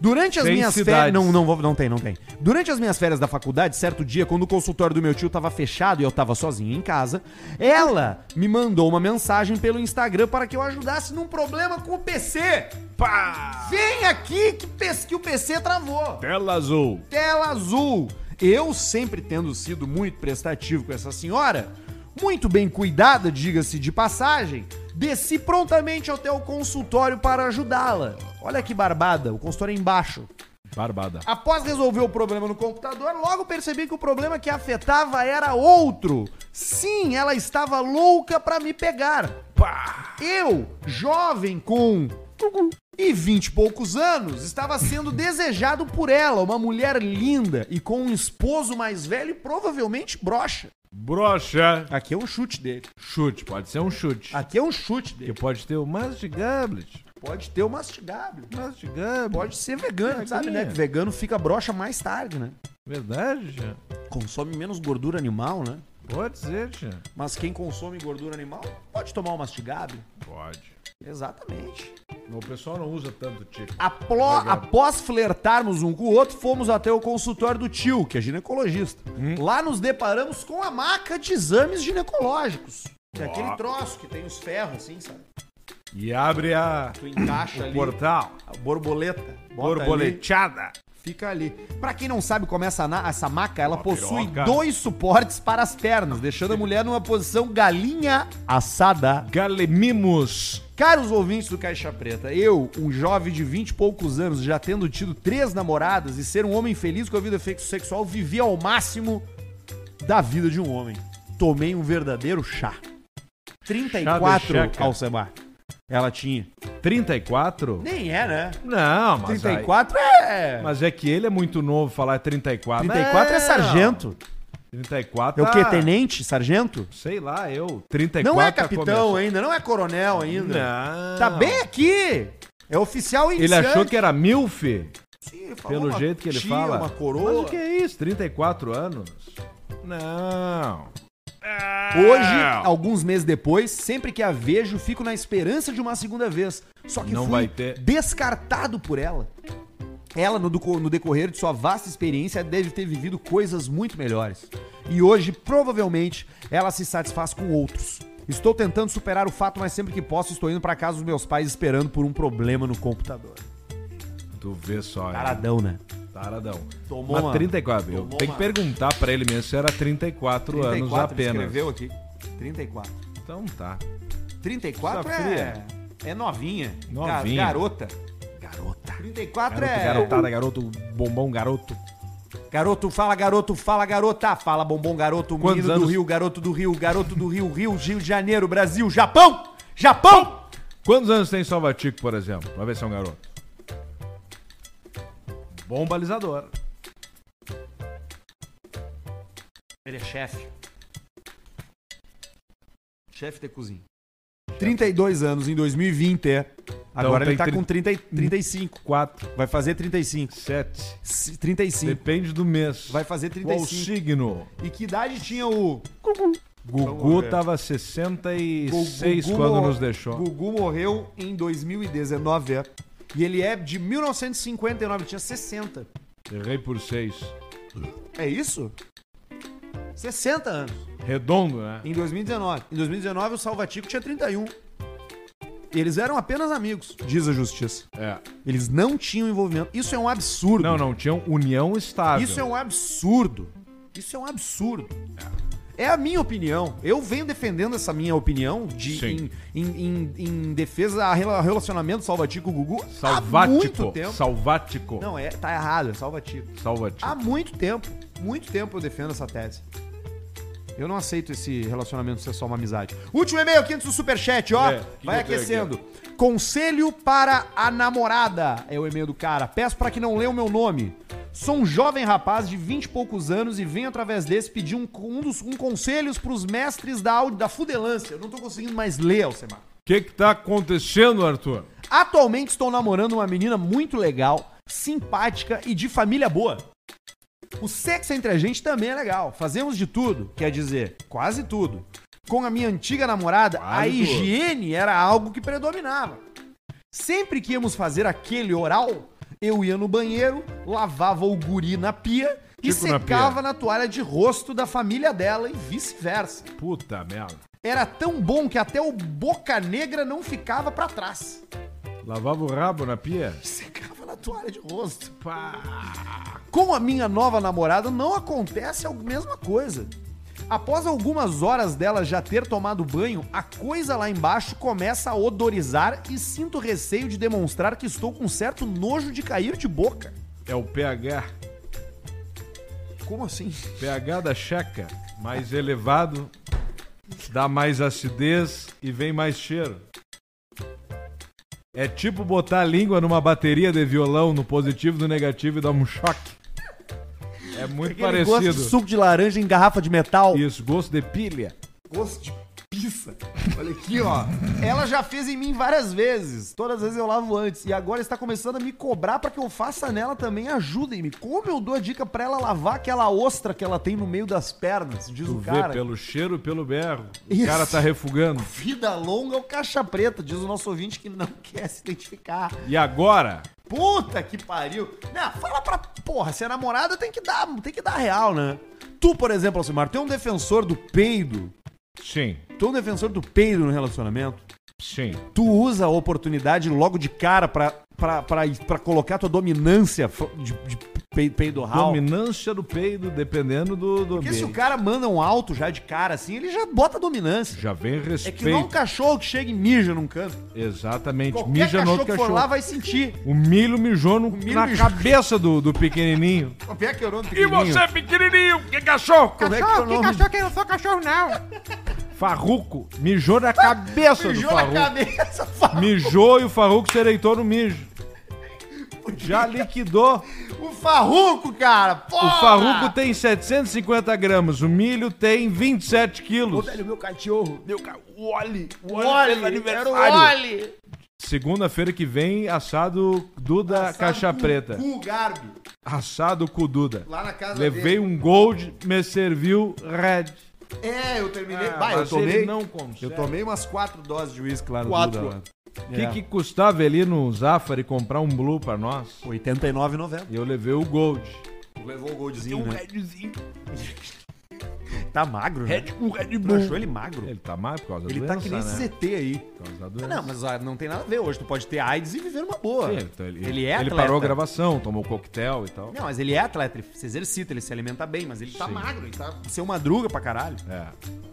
Durante as minhas cidades. férias. Não, não, vou- não tem, não tem. Durante as minhas férias da faculdade, certo dia, quando o consultório do meu tio tava fechado e eu tava sozinho em casa, ela me mandou uma mensagem pelo Instagram para que eu ajudasse num problema com o PC. Pá! Vem aqui que, que o PC travou. Tela azul. Tela azul. Eu sempre tendo sido muito prestativo com essa senhora, muito bem cuidada, diga-se de passagem, desci prontamente até o consultório para ajudá-la. Olha que barbada, o consultório é embaixo. Barbada. Após resolver o problema no computador, logo percebi que o problema que afetava era outro. Sim, ela estava louca pra me pegar. Eu, jovem com e vinte e poucos anos, estava sendo desejado por ela, uma mulher linda e com um esposo mais velho e provavelmente broxa. Brocha. Aqui é um chute dele. Chute, pode ser um chute. Aqui é um chute Que dele. pode ter o mastigablet. Pode ter o mastigável. Mastigablet. Pode ser vegano, sabe, né? Que vegano fica broxa mais tarde, né? Verdade, já. Consome menos gordura animal, né? Pode ser, já. Mas quem consome gordura animal pode tomar o mastigável. Pode. Exatamente. O pessoal não usa tanto. Aplo- após flertarmos um com o outro, fomos até o consultório do tio, que é ginecologista. Lá nos deparamos com a maca de exames ginecológicos. Que é aquele troço que tem os ferros, assim, sabe? E abre a Tu encaixa o ali. portal. A borboleta. Borboleteada. Fica ali. Pra quem não sabe como é essa, essa maca, ela possui piroca. dois suportes para as pernas, deixando a mulher numa posição galinha assada. Galemimos. Caros ouvintes do Caixa Preta, eu, um jovem de 20 e poucos anos, já tendo tido três namoradas e ser um homem feliz com a vida sexual, vivi ao máximo da vida de um homem. Tomei um verdadeiro chá. 34 Chá de checa. Alcemar. Ela tinha. 34? Nem é, né? Não, mas 34 é. Aí, mas é que ele é muito novo falar 34. 34 é Não. sargento. 34. É o quê? ah, Tenente? Sargento? Sei lá, eu. 34. Não é tá capitão começando. ainda, não é coronel ainda. Não. Tá bem aqui. É oficial Ele iniciante. achou que era milf? Sim, ele falou Pelo jeito que ele tia, fala. Uma Mas coroa. o que é isso? 34 anos? Não. Hoje, alguns meses depois, sempre que a vejo, fico na esperança de uma segunda vez. Só que Não fui vai ter. descartado por ela. Ela, no, deco- no decorrer de sua vasta experiência, deve ter vivido coisas muito melhores. E hoje, provavelmente, ela se satisfaz com outros. Estou tentando superar o fato, mas sempre que posso, estou indo pra casa dos meus pais esperando por um problema no computador. Tu vê só. hein? Taradão, né? Taradão. Tomou uma- 34. Eu tomou tenho que perguntar pra ele mesmo se era 34, anos ele apenas. escreveu aqui. 34. Então tá. 34 Coisa é, é novinha. Novinha. Ga- Garota. Garota. 34 Garoto, é. garotada, garoto, bombom, garoto. Garoto, fala garoto, fala garota, fala bombom garoto, Quantos menino do anos? Rio, garoto do Rio, garoto do Rio, Rio, Rio de Janeiro, Brasil, Japão! Japão! Quantos anos tem Salvatico, por exemplo? Vai ver se é um garoto. Bom balizador. Ele é chefe. Chefe de cozinha. 32 anos em 2020, é. Agora tem ele tá com 30, e- 35. 4, Vai fazer 35. 7. S- 35. Depende do mês. Vai fazer Qual 35. signo? E que idade tinha o. Gugu ver. tava 66 Gugu quando nos deixou. Gugu morreu em 2019, é. E ele é de 1959, tinha 60. Errei por 6. É isso? 60 anos. Redondo, né? Em 2019. Em 2019, o Salvatico tinha 31. Eles eram apenas amigos, diz a justiça. É. Eles não tinham envolvimento. Isso é um absurdo. Não, não, tinham união estável. Isso é um absurdo. Isso é um absurdo. É a minha opinião. Eu venho defendendo essa minha opinião de, em, em, em, em defesa a rela- relacionamento Salvatico-Gugu há Salvático. muito tempo. Salvático. Não, é, tá errado, é Salvatico. Salvático. Há muito tempo, muito tempo eu defendo essa tese. Eu não aceito esse relacionamento ser só uma amizade. Último e-mail aqui antes do superchat, ó. É, Vai aquecendo. Conselho para a namorada é o e-mail do cara. Peço para que não leia o meu nome. Sou um jovem rapaz de 20 e poucos anos e venho através desse pedir um, um dos um conselhos pros mestres da, audi- da fudelância. Eu não tô conseguindo mais ler, Alcemar. O que que tá acontecendo, Arthur? Atualmente estou namorando uma menina muito legal, simpática e de família boa. O sexo entre a gente também é legal. Fazemos de tudo, quer dizer, quase tudo. Com a minha antiga namorada, a Quase tudo. higiene era algo que predominava. Sempre que íamos fazer aquele oral, eu ia no banheiro, lavava o guri na pia e Tipo na secava na toalha de rosto da família dela e vice-versa. Puta merda. Era tão bom que até o boca negra não ficava pra trás. Lavava o rabo na pia? <laughs> secava na toalha de rosto. Com a minha nova namorada não acontece a mesma coisa. Após algumas horas dela já ter tomado banho, a coisa lá embaixo começa a odorizar e sinto receio de demonstrar que estou com certo nojo de cair de boca. É o pH. Como assim? pH da checa mais elevado, dá mais acidez e vem mais cheiro. É tipo botar a língua numa bateria de violão no positivo e no negativo e dar um choque. É muito Aquele gosto de parecido. suco de laranja em garrafa de metal. Isso, gosto de pilha. Gosto de pizza. Olha aqui, ó. Ela já fez em mim várias vezes. Todas as vezes eu lavo antes. E agora está começando a me cobrar para que eu faça nela também. Ajudem-me. Como eu dou a dica para ela lavar aquela ostra que ela tem no meio das pernas? Diz Tu o vê cara. pelo cheiro e pelo berro. Isso. O cara tá refugando. Vida longa é o caixa preta, diz o nosso ouvinte que não <laughs> quer se identificar. E agora? Puta que pariu. Não, fala pra. Porra, se é namorada tem que dar, tem que dar real, né? Tu, por exemplo, Alcimar, tu é um defensor do peido. Sim, Tu é um defensor do peido no relacionamento. sim. Tu usa a oportunidade logo de cara pra, pra, pra, pra colocar tua dominância de, de pe- peidorral. Dominância do peido, dependendo do, do Porque se o ambiente. cara manda um alto já de cara assim, ele já bota dominância. Já vem É respeito. que não um cachorro que chega e mija num canto. Exatamente. Qualquer Mija no cachorro outro que for cachorro. lá vai sentir. O milho mijou no- milho na mijou. cabeça do, do pequenininho. <laughs> Como é que é o nome do E você, pequenininho, que cachorro? Como é que é o nome? que eu não sou cachorro, não. Farruco. Mijou na cabeça do Mijou na Farruco. cabeça. Fa- Mijou e o Farruco se eleitou no mijo. Já liquidou. O farruco, cara! O Porra! farruco tem 750 gramas, o milho tem 27 Ô, quilos. velho, meu cachorro. Meu ca... O Oli. O Oli, era o Oli. Segunda-feira que vem, assado Duda Assado Caixa com Preta. Cu Garbi. Assado com o Duda. Lá na casa Levei dele. um gold, me serviu red. É, eu terminei. Ah, Bah, eu mas tomei. ele não consegue. Eu tomei umas quatro doses de uísque lá no Quatro. Duda. lá. O que, É. que custava ali no Zafari comprar um Blue pra nós? 89,90. E eu levei o Gold. Levou o goldzinho, né? Redzinho. Tá magro, né? Red, um Red Tu Bull. achou ele magro? Ele tá mais por causa da Ele doença, tá que nem né? esse ZT aí. Por causa da doença. Não, mas ó, não tem nada a ver. Hoje tu pode ter AIDS e viver numa boa. Sim, então ele, ele é Ele atleta. parou a gravação, tomou coquetel e tal. Não, mas ele é atleta, ele se exercita, ele se alimenta bem, mas ele tá Sim. magro, ele tá seu madruga pra caralho. É.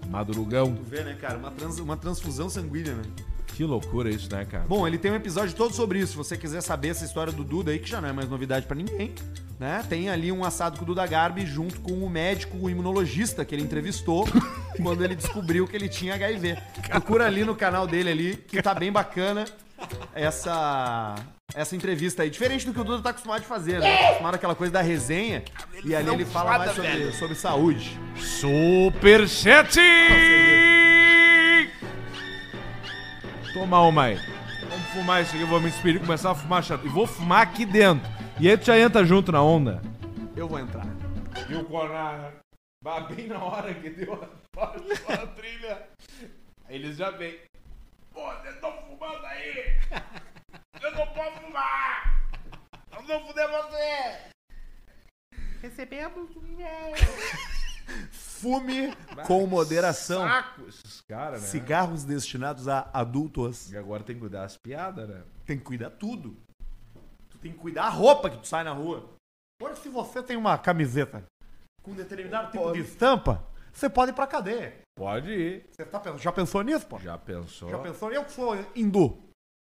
Madrugão. Tu vê, né, cara? Uma, trans- uma transfusão sanguínea, né? Que loucura isso, né, cara? Bom, ele tem um episódio todo sobre isso. Se você quiser saber essa história do Duda aí, que já não é mais novidade pra ninguém, né? Tem ali um assado com o Duda Garbi junto com o médico, o imunologista que ele entrevistou <laughs> quando ele descobriu que ele tinha HIV. Procura ali no canal dele ali, que tá bem bacana essa essa entrevista aí. Diferente do que o Duda tá acostumado de fazer, né? Acostumado aquela coisa da resenha. E ali ele fala mais sobre, sobre saúde. Superchat! Toma uma aí. Vamos fumar isso aqui, eu vou me inspirar e começar a fumar chato. E vou fumar aqui dentro. E aí tu já entra junto na onda. Eu vou entrar. E o Conar vai bem na hora que deu a, <laughs> a trilha. Aí eles já vêm. Pô, vocês estão fumando aí! Eu não posso fumar! Eu vou fuder você! Recebemos um Fume com moderação. Saco esses caras, né? Cigarros destinados a adultos. E agora tem que cuidar das piadas, né? Tem que cuidar tudo. Tu tem que cuidar a roupa que tu sai na rua. Agora, se você tem uma camiseta com determinado tipo de estampa, você pode ir pra cadeia. Pode ir. Você tá pensando, já pensou nisso, pô? Já pensou? Já pensou? Eu que sou hindu.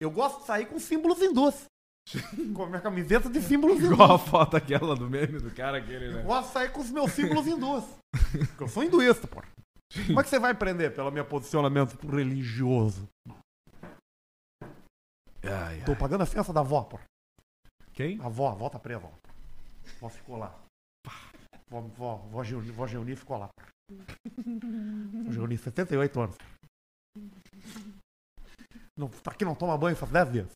Eu gosto de sair com símbolos hindus. <laughs> com a minha camiseta de símbolos hindus. Igual a foto aquela do meme do cara aquele, né? Eu gosto de sair com os meus símbolos hindus. Porque <laughs> eu sou hinduísta, pô. Como é que você vai prender pelo meu posicionamento religioso? Ai, ai. Tô pagando a fiança da avó, pô. Quem? A avó, a avó tá presa, ó. A avó ficou lá. Vó, vó, vó, vó Geuni ficou lá. Vó Geuni, 78 anos. Não, tá aqui não toma banho faz 10 dias.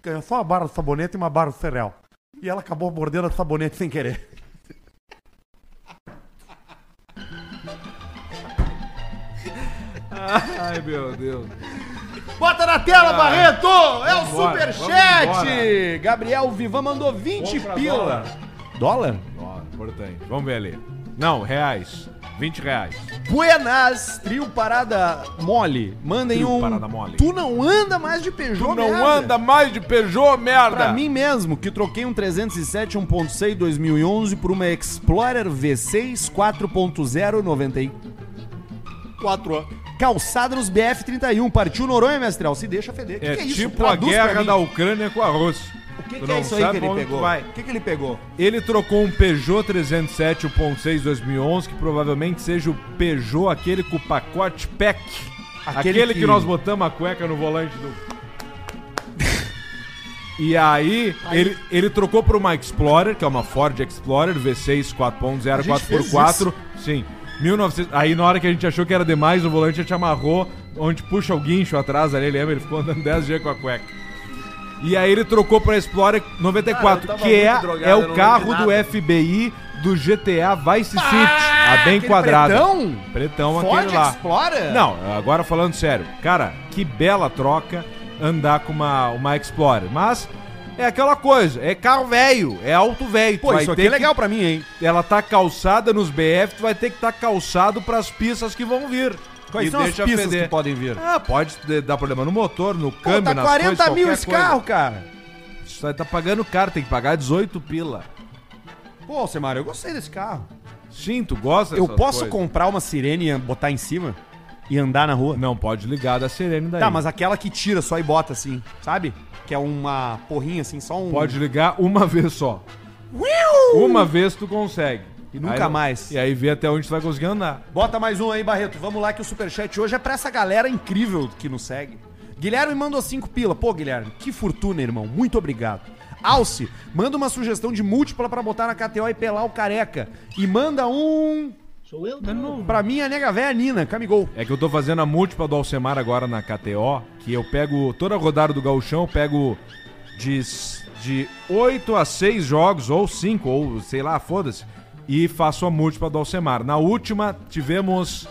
Ganhou só uma barra de sabonete e uma barra de cereal. E ela acabou mordendo a sabonete sem querer. Ai, meu Deus. Bota na tela, Barreto! É o superchat! Gabriel Vivan mandou 20 Compra pila. dólar. Dólar? Importante. Vamos ver ali. Não, reais. 20 reais. Buenas, trio parada mole. Mandem Trio um. parada mole. Tu não anda mais de Peugeot, Tu não merda. anda mais de Peugeot, merda! Pra mim mesmo, que troquei um 307 1.6 2011 por uma Explorer V6 4.0 94 calçada nos BF31. Partiu Noronha, mestral. Se deixa feder. O que, É que é isso? tipo a Traduz guerra da Ucrânia com a Rússia. O que, que é isso aí que ele pegou? O que, que ele pegou? Ele trocou um Peugeot 307 1.6 2011, que provavelmente seja o Peugeot, aquele com o pacote PEC. Aquele Aquele, que... que- nós botamos a cueca no volante do... E aí, Ele, ele trocou por uma Explorer, que é uma Ford Explorer V6 4.0 A gente fez 4x4. Sim. 1900, aí na hora que a gente achou que era demais, o volante a gente amarrou, onde puxa o guincho atrás ali, lembra? Ele ficou andando <laughs> 10 dias com a cueca. E aí ele trocou pra Explorer 94, Cara, que é, drogado, é o carro do. FBI do GTA Vice City. a bem quadrado. pretão? Pretão Ford aquele lá. Explorer? Não, agora falando sério. Cara, que bela troca andar com uma, uma Explorer. Mas é aquela coisa, é carro velho, é alto velho. Pô, isso aqui é que- legal pra mim, hein? Ela tá calçada nos BF, tu vai ter que estar calçado pras pistas que vão vir. Quais E são as pistas feder. que podem vir? Ah, pode de- dar problema no motor, no Pô, câmbio, tá nas 40 coisas, mil esse coisa. carro, cara. Você tá pagando caro, tem que pagar 18 pila. Pô, Semário, eu gostei desse carro. Sim, tu gosta Eu posso coisas? comprar uma sirene e botar em cima? E andar na rua? Não, pode ligar da Serene daí. Tá, mas aquela que tira só e bota assim, sabe? Que é uma porrinha assim, só um. Pode ligar uma vez só. Uma vez tu consegue. E nunca Aí- mais. E aí vê até onde tu vai conseguir andar. Bota mais um aí, Barreto. Vamos lá que o superchat hoje é pra essa galera incrível que nos segue. Guilherme mandou 5 pila. Pô, Guilherme, que fortuna, irmão. Muito obrigado. Alce, manda uma sugestão de múltipla pra botar na KTO e pelar o careca. E manda um. Sou eu de novo. Pra mim, a nega véia Nina, Camigol. É que eu tô fazendo a múltipla do Alcemar agora na KTO, que eu pego toda a rodada do gauchão, pego de, de 8 a 6 jogos, ou 5, ou sei lá, foda-se, e faço a múltipla do Alcemar. Na última, tivemos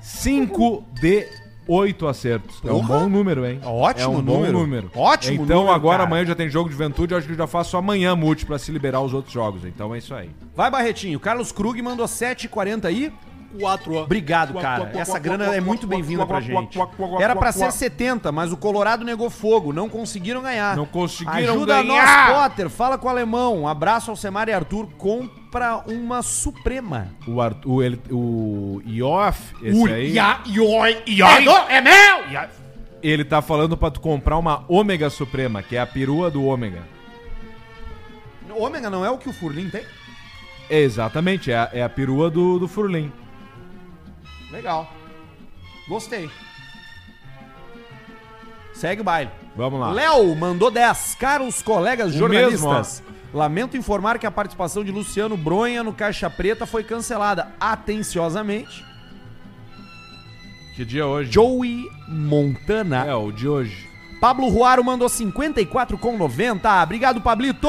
5 de 8 acertos. É um Porra! bom número, hein? Ótimo é um número. bom número. Ótimo Então número, agora cara. amanhã já tem jogo de juventude, eu acho que eu já faço amanhã múltipla se liberar os outros jogos. Então é isso aí. Vai, Barretinho. Carlos Krug mandou 7,40 aí. 4 Obrigado, cara. Essa grana é muito bem-vinda pra gente. Era pra ser 70, mas o Colorado negou fogo. Não conseguiram ganhar. Não conseguiram Ajuda ganhar. nós, Potter. Fala com o alemão. Um abraço ao Semar e Arthur. Compra uma Suprema. O, Arthur, o, ele, o Ioff, esse aí, É meu! ele tá falando pra tu comprar uma Ômega Suprema, que é a perua do Ômega. Ômega não é o que o Furlim tem? Exatamente, é a, é a perua do, do Furlim. Legal. Gostei. Segue o baile. Vamos lá. Léo mandou 10. Caros colegas O jornalistas, lamento informar que a participação de Luciano Bronha no Caixa Preta foi cancelada atenciosamente. Que dia é hoje? Joey Montana. É, o de hoje. Pablo Ruaro mandou 54,90. Obrigado, Pablito.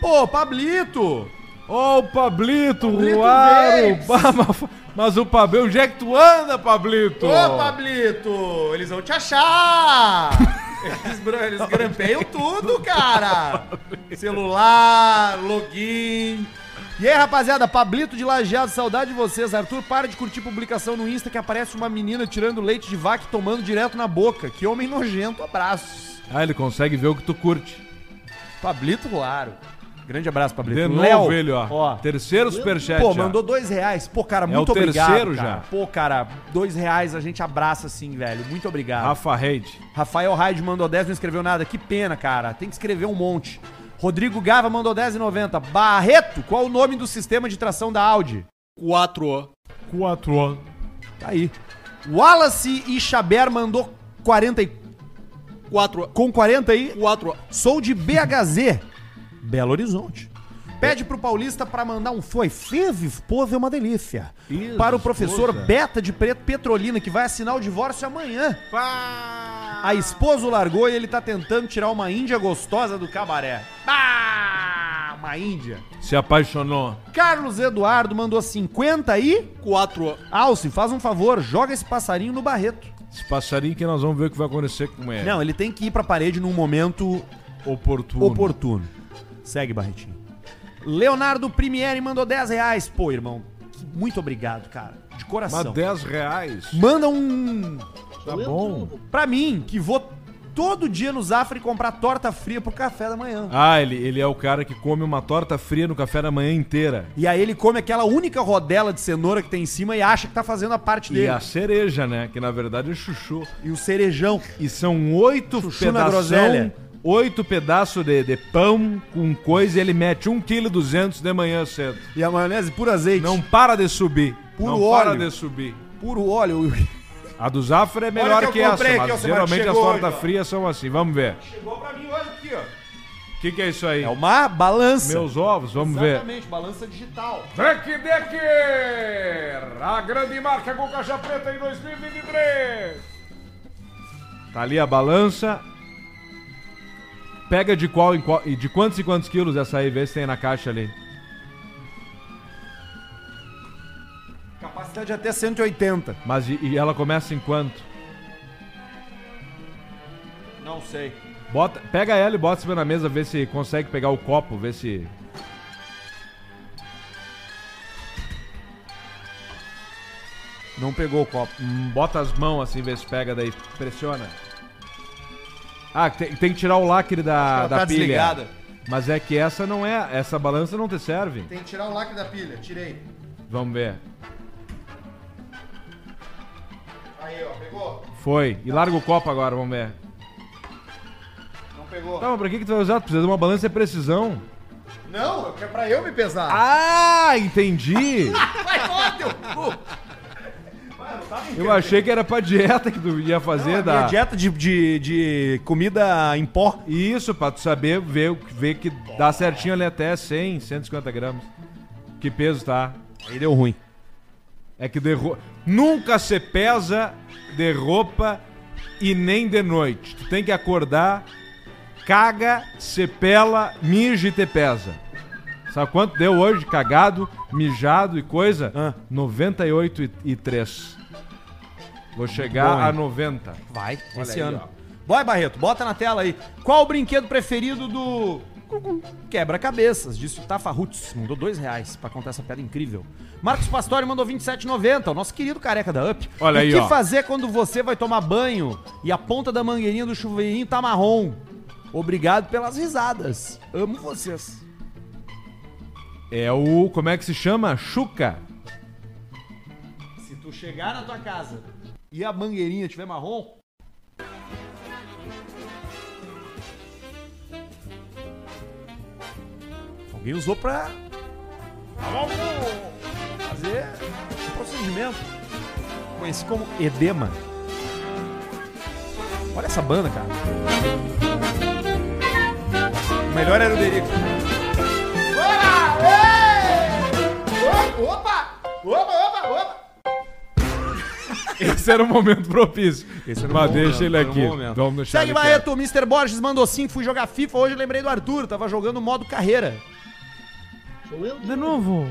Pô, Pablito. Ô, o Pablito, Pablito Ruaro! <laughs> Bah, mas- o Pablito, onde é que tu anda, Pablito? Ô, Pablito. Eles vão te achar. <laughs> Eles, eles grampeiam tudo, cara. Celular, login. E aí, rapaziada, Pablito de Lajeado, saudade de vocês. Arthur, para de curtir publicação no Insta que aparece uma menina tirando leite de vaca e tomando direto na boca. Que homem nojento, abraços. Ah, ele consegue ver o que tu curte. Pablito, claro. Grande abraço, Pablito. De Léo, novo ele, ó. Terceiro superchat Pô, já. mandou dois reais. Pô, cara, É muito o obrigado. terceiro cara. já. Pô, cara, dois reais a gente abraça assim, velho. Muito obrigado. Rafa Reid. Rafael Raid mandou 10, não escreveu nada. Que pena, cara. Tem que escrever um monte. Rodrigo Gava mandou 10,90. Barreto, qual o nome do sistema de tração da Audi? 4 Quatro anos. Tá aí. Wallace e Xaber mandou 40 e... 4 com 40 aí. 4 Sou de BHZ, Belo Horizonte. Pede pro Paulista pra mandar um foi. Fez esposa é uma delícia. Isso, para o professor esposa. Beta de Preto Petrolina, que vai assinar o divórcio amanhã. A esposa o largou e ele tá tentando tirar uma índia gostosa do cabaré. Ah, uma índia. Se apaixonou. Carlos Eduardo mandou 50 aí. 4 Alce, faz um favor, joga esse passarinho no Barreto. Esse passarinho que nós vamos ver o que vai acontecer com ele. Não, ele tem que ir pra parede num momento Oportuno. oportuno. Segue, Barretinho. Leonardo Primieri mandou 10 reais. Pô, irmão, muito obrigado, cara. De coração. Mas 10 reais. Manda um Tá bom. pra mim, que vou todo dia no Zafra e comprar torta fria pro café da manhã. Ah, ele, ele é o cara que come uma torta fria no café da manhã inteira. E aí ele come aquela única rodela de cenoura que tem em cima e acha que tá fazendo a parte E dele. a cereja, né? Que na verdade é chuchu. E o cerejão. E são oito Chuchu pedaços. groselha. Oito pedaços de, de pão com coisa e ele mete 1,2 kg de manhã cedo. E a maionese puro azeite. Não para de subir. Puro não óleo. para de subir. Puro óleo. A do Zafra é melhor que que, essa, aqui, mas geralmente as tortas frias são assim. Vamos ver. Chegou pra mim hoje aqui, ó. O que, que é isso aí? É uma balança. Meus ovos, vamos ver. Exatamente, balança digital. Deck Decker! A grande marca com caixa preta em 2023! Tá ali a balança. Pega de qual em qual. e De quantos e quantos quilos essa aí? Vê se tem na caixa ali. Capacidade até 180. Mas e, e ela começa em quanto? Não sei. Bota, pega ela e bota cima na mesa, vê se consegue pegar o copo, vê se. Não pegou o copo. Hum, bota as mãos assim, vê se pega, daí pressiona. Ah, tem, tem que tirar o lacre da, Ela da tá pilha. desligada. Mas é que essa não é. Essa balança não te serve. Tem que tirar o lacre da pilha. Tirei. Vamos ver. Aí, ó. Pegou? Foi. E larga o copo agora, vamos ver. Não pegou. Tá, mas pra que, que tu vai usar? Tu precisa de uma balança de precisão. Não, é pra eu me pesar. Ah, entendi! <laughs> Vai, ó, teu cu. Eu achei que era pra dieta que tu ia fazer Minha da. dieta de, de, de comida em pó. Isso, pra tu saber ver, ver que dá certinho ali até 100, 150 gramas. Que peso tá. Aí deu ruim. É que de nunca se pesa de roupa e nem de noite. Tu tem que acordar, caga, se pela, mija e te pesa. Sabe quanto deu hoje? Cagado, mijado e coisa? Ah. 98 e, e 3. Vou chegar Bom, a 90. Vai, Olha esse aí, ano. Boy Barreto, bota na tela aí. Qual o brinquedo preferido do Quebra-cabeças? Disse o Tafa Roots. Mandou dois reais pra contar essa piada incrível. Marcos Pastore mandou 27,90. O nosso querido careca da Up. Olha o aí, que ó. fazer quando você vai tomar banho e a ponta da mangueirinha do chuveirinho tá marrom? Obrigado pelas risadas. Amo vocês. É o. Como é que se chama? Chuca. Se tu chegar na tua casa e a mangueirinha tiver marrom, alguém usou pra fazer um procedimento conhecido como edema. Olha essa banda, cara. O melhor era o Derico. Opa! Opa, opa, opa! Esse era o momento propício. Esse era Mas bom deixa momento, ele era aqui. momento. Vamos deixar Segue. Barreto, Mr. Borges mandou sim, fui jogar FIFA, hoje lembrei do Arthur, tava jogando modo carreira. Sou eu. De novo.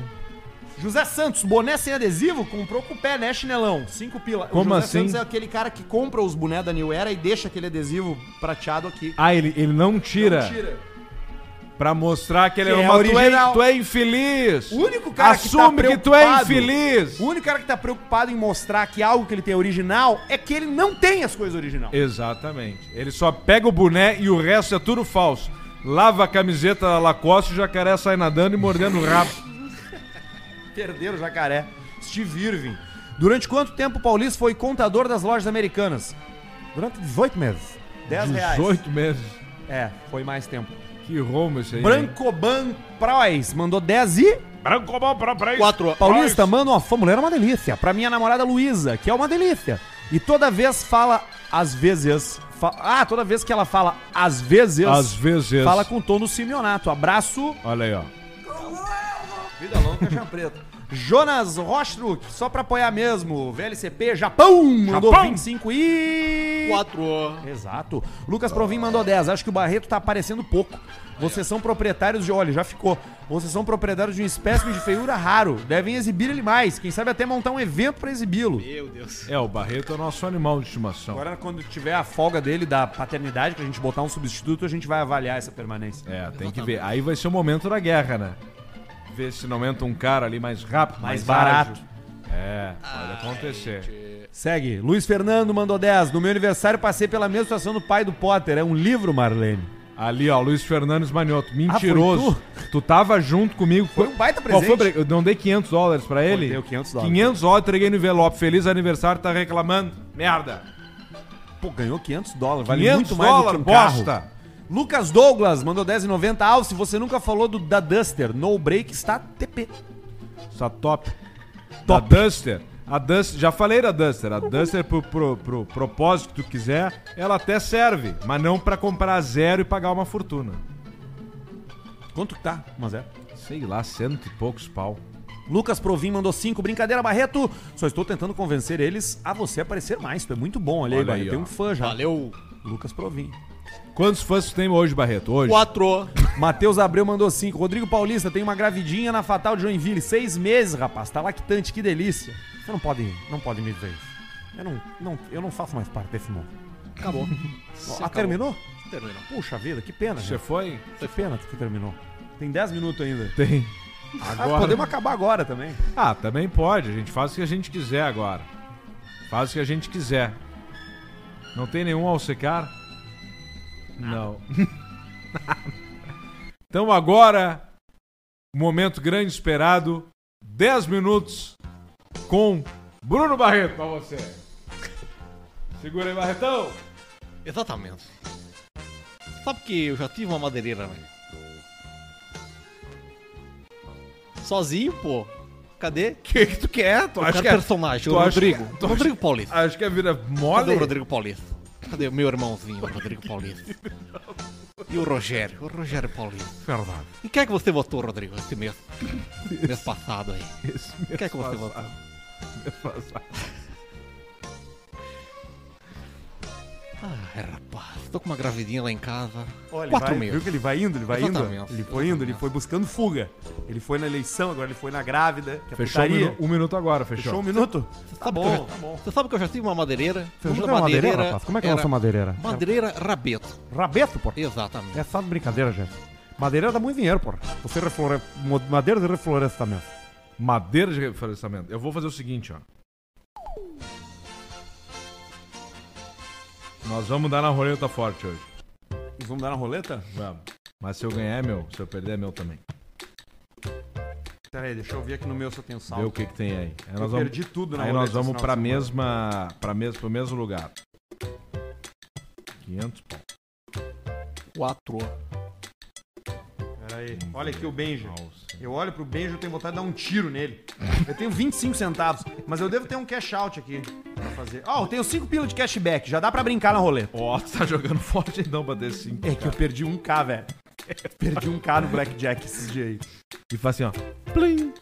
José Santos, boné sem adesivo, comprou com o pé, né, chinelão? Cinco pila. Como o José assim? Santos é aquele cara que compra os bonés da New Era e deixa aquele adesivo prateado aqui. Ah, ele, ele não tira. Não tira. Pra mostrar que ele Que é é uma. tu, é, original. tu é infeliz. O único cara Assume que tá que tu é infeliz. O único cara que tá preocupado em mostrar que algo que ele tem é original é que ele não tem as coisas original. Exatamente. Ele só pega o boné e o resto é tudo falso. Lava a camiseta da Lacoste, o jacaré sai nadando e mordendo o rabo. <laughs> Perderam o jacaré. Steve Irving. Durante quanto tempo o Paulista foi contador das lojas americanas? Durante 18 meses. 10 reais. 18 meses. É, foi mais tempo. Que rombo esse aí. Brancoban Prois mandou 10 e. Branco bom pra pra isso. Quatro. Paulista, manda uma fã, mulher é uma delícia. Pra minha namorada Luísa, que é uma delícia. E toda vez fala, às vezes. fa- ah, toda vez que ela fala, às vezes. Às vezes. Fala com tom do Simeonato. Abraço. Olha aí, ó. Vida longa, caixa preta. Jonas Rostruck, só pra apoiar mesmo. VLCP Japão, mandou Japão. 25 e. Quatro. Exato. Lucas Provim mandou 10. Acho que o Barreto tá aparecendo pouco. Vocês são proprietários de. Olha, já ficou. Vocês são proprietários de um espécime de feiura raro. Devem exibir ele mais. Quem sabe até montar um evento pra exibi-lo. Meu Deus. É, o Barreto é o nosso animal de estimação. Agora, quando tiver a folga dele da paternidade, pra gente botar um substituto, a gente vai avaliar essa permanência. É, tem que ver. Aí vai ser o momento da guerra, né? Ver se não entra um cara ali mais rápido, Mais mais, barato. ágil. É, pode acontecer. Segue. Luiz Fernando mandou 10. No meu aniversário passei pela mesma situação do pai do Potter. É um livro, Marlene. Ali, ó, Luiz Fernandes Manioto, Ah, mentiroso. tu? tava junto comigo. Foi um baita Qual presente. foi o pre- Eu não dei 500 dólares pra ele? deu 500 dólares. 500 dólares, entreguei no envelope. Feliz aniversário, tá reclamando. Merda. Pô, ganhou 500 dólares. Vale 500 muito mais do que um carro. bosta. Lucas Douglas mandou 10,90. Alf, se você nunca falou do, da Duster, no break está TP. Está top. Top. Da Duster. A Duster, já falei da Duster. A Duster, pro, pro, pro propósito que tu quiser, ela até serve. Mas não pra comprar zero e pagar uma fortuna. Quanto que tá? Mas é. Sei lá, cento e poucos pau. Lucas Provim mandou 5. Brincadeira, Barreto. Só estou tentando convencer eles a você aparecer mais. Tu é muito bom. Olha, aí, Olha aí, Barreto. Tem um fã já. Valeu. Lucas Provim. Quantos fãs tu tem hoje, Barreto? Hoje? Quatro. Matheus Abreu mandou 5. Rodrigo Paulista tem uma gravidinha na Fatal de Joinville. Seis meses, rapaz. Tá lactante, que delícia. Você não pode, não pode me dizer isso. Eu não, não, eu não faço mais parte desse mundo. Acabou. Ah, terminou? Terminou. Puxa vida, que pena, Você gente. foi? Que pena que terminou. Tem 10 minutos ainda. Tem. Ah, Agora. podemos acabar agora também. Ah, também pode. A gente faz o que a gente quiser agora. Faz o que a gente quiser. Não tem nenhum ao secar? Não. <laughs> então agora, momento grande esperado. 10 minutos com Bruno Barreto pra você. Segura aí, Barretão. Exatamente. Sabe que eu já tive uma madeireira, né? Sozinho, pô. Cadê? O <laughs> que, que tu quer? Tu Eu acha quero que é... personagem, tu o Rodrigo. que- tu Rodrigo Paulista. Acho que a vida Cadê mole? o Rodrigo Paulista? Cadê o meu irmãozinho, o Rodrigo Paulista? E o Rogério, o Rogério Paulista. Verdade. Em quem é que você votou, Rodrigo, esse mês? <laughs> mês passado aí. Esse Em quem é que você mês votou? mês passado. Ai, rapaz, tô com uma gravidinha lá em casa. Olha, ele Quatro vai, meses. viu que ele vai indo, ele vai indo. Ele foi indo, ele foi buscando fuga. Ele foi na eleição, agora ele foi na grávida, que é Fechou um, putaria. minu- um minuto agora, fechou. Fechou um minuto? Tá bom, já- tá bom. Você sabe que eu já tive uma madeireira? Você O já nome tem da uma madeireira, rapaz? Como é que é a era nossa madeireira? Madeireira Rabeto. Rabeto, pô. Exatamente. É só de brincadeira, gente. Madeira dá muito dinheiro, pô. Você reflore... mo- Madeira de reflorestamento. Madeira de reflorestamento. Eu vou fazer o seguinte, ó. Nós vamos dar na roleta forte hoje. Nós vamos dar na roleta? Vamos. Mas se eu ganhar é meu, se eu perder é meu também. Pera aí, deixa eu ver aqui no meu se eu tenho Vê saldo. o que que tem aí. Aí Eu nós vamos, perdi tudo na aí nós vamos pra mesma, pra mes, pro mesmo lugar. 500 pau. Quatro. Pera aí. Olha aqui o Benja. Nossa. Eu olho pro Benja e tenho vontade de dar um tiro nele. Eu tenho 25 centavos, mas eu devo ter um cash out aqui pra fazer. Ó, eu tenho 5 pilas de cashback, já dá pra brincar na roleta. Ó, tu tá jogando <laughs> forte então pra ter 5. É que eu perdi 1k, velho. <laughs> Perdi 1k no Blackjack esses dias aí. E faz assim, ó. Plim.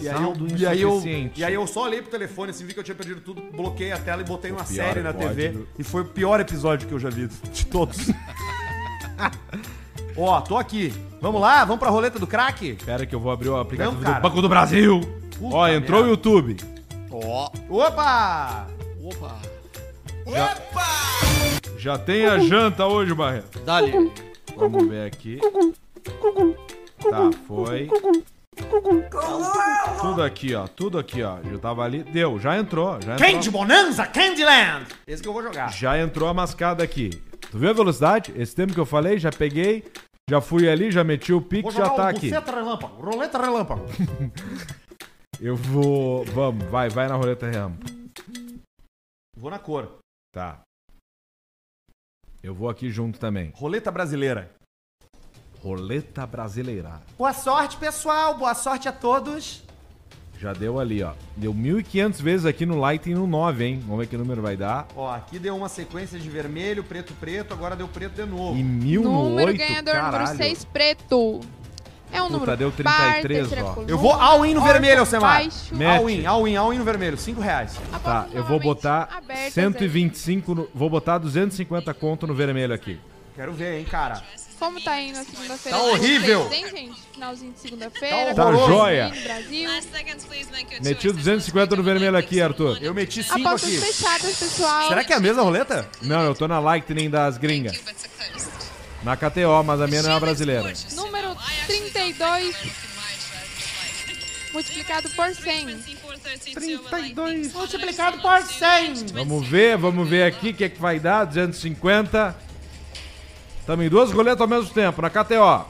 E aí, eu, e, aí eu, e aí eu só olhei pro telefone, assim, vi que eu tinha perdido tudo, bloqueei a tela e botei uma série na TV. código. E foi o pior episódio que eu já vi de todos. <laughs> Ó, tô aqui. Vamos lá? Vamos pra roleta do crack? Espera que eu vou abrir o aplicativo Não, do cara. Banco do Brasil. Puta ó, entrou merda. o YouTube. Ó. Opa! Opa. Já tem a janta hoje, Barreto. Dali. Vamos ver aqui. Tá, foi. Tudo aqui, ó. Tudo aqui, ó. Já tava ali. Deu, já entrou. Já entrou. Candy Bonanza, Candyland! Esse que eu vou jogar. Já entrou a mascada aqui. Tu viu a velocidade? Esse tempo que eu falei, já peguei, já fui ali, já meti o pique, já tá aqui. Relâmpago, Roleta Relâmpago. <laughs> Eu vou. Vamos, vai, vai na roleta rampa. Vou na cor. Tá. Eu vou aqui junto também. Roleta brasileira. Roleta brasileira. Boa sorte, pessoal. Boa sorte a todos. Já deu ali, ó. Deu 1.500 vezes aqui no Light e no 9, hein? Vamos ver que número vai dar. Ó, aqui deu uma sequência de vermelho, preto, preto. Agora deu preto de novo. E mil no Número 8, ganhador número caralho. 6, preto. É um Puta, número deu par, 33, terceira ó. Eu vou all-in no vermelho, Alcemar. All-in, all-in, all-in no vermelho. 5 reais. Tá, eu vou botar abertas 125, no, vou botar 250 conto no vermelho aqui. Quero ver, hein, cara. Como tá aí na segunda-feira? Tá horrível. Tem, gente? Finalzinho de segunda-feira. Tá horroroso. joia. No Brasil. Meti o 250 no vermelho aqui, Arthur. Eu meti 5 Apostas aqui. fechadas, pessoal. Será que é a mesma roleta? Não, eu tô na Lightning das gringas. Na KTO, mas a minha não é a brasileira. Número 32 multiplicado por 100. 32 multiplicado por 100. Vamos ver, vamos ver aqui o que, é que vai dar. 250. Tamo em duas roletas ao mesmo tempo, na KTO.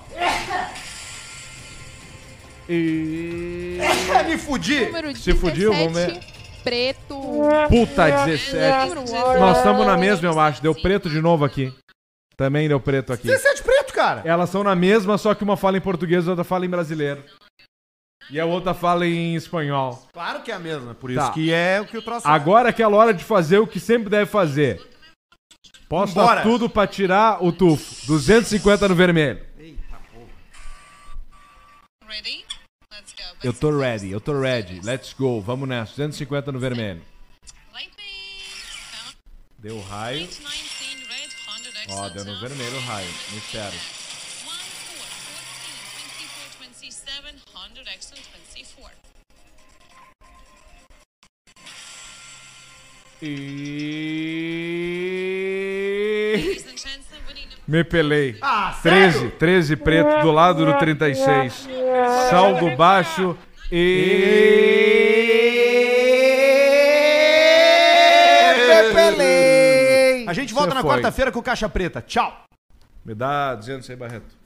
E. Me fudi. Número 17 Se fudiu, vamos ver. preto. Puta, 17. Número Nós estamos na mesma, eu acho. Deu preto de novo aqui. Também deu preto aqui. 17 preto, cara. Elas são na mesma, só que uma fala em português e a outra fala em brasileiro. E a outra fala em espanhol. Claro que é a mesma. Por isso Tá. que é o que eu troço. Agora é aquela hora de fazer o que sempre deve fazer. Posso Bora. dar tudo pra tirar o tufo. 250 no vermelho. Eu tô ready, eu tô ready. Let's go, vamos nessa. 250 no vermelho. Deu raio. Ó, deu no vermelho o raio. Mistério. E... Me pelei. Ah, 13, sério? 13 preto do lado do 36. Saldo baixo e. A gente volta na foi. quarta-feira com caixa preta. Tchau. Me dá 200 aí, Barreto.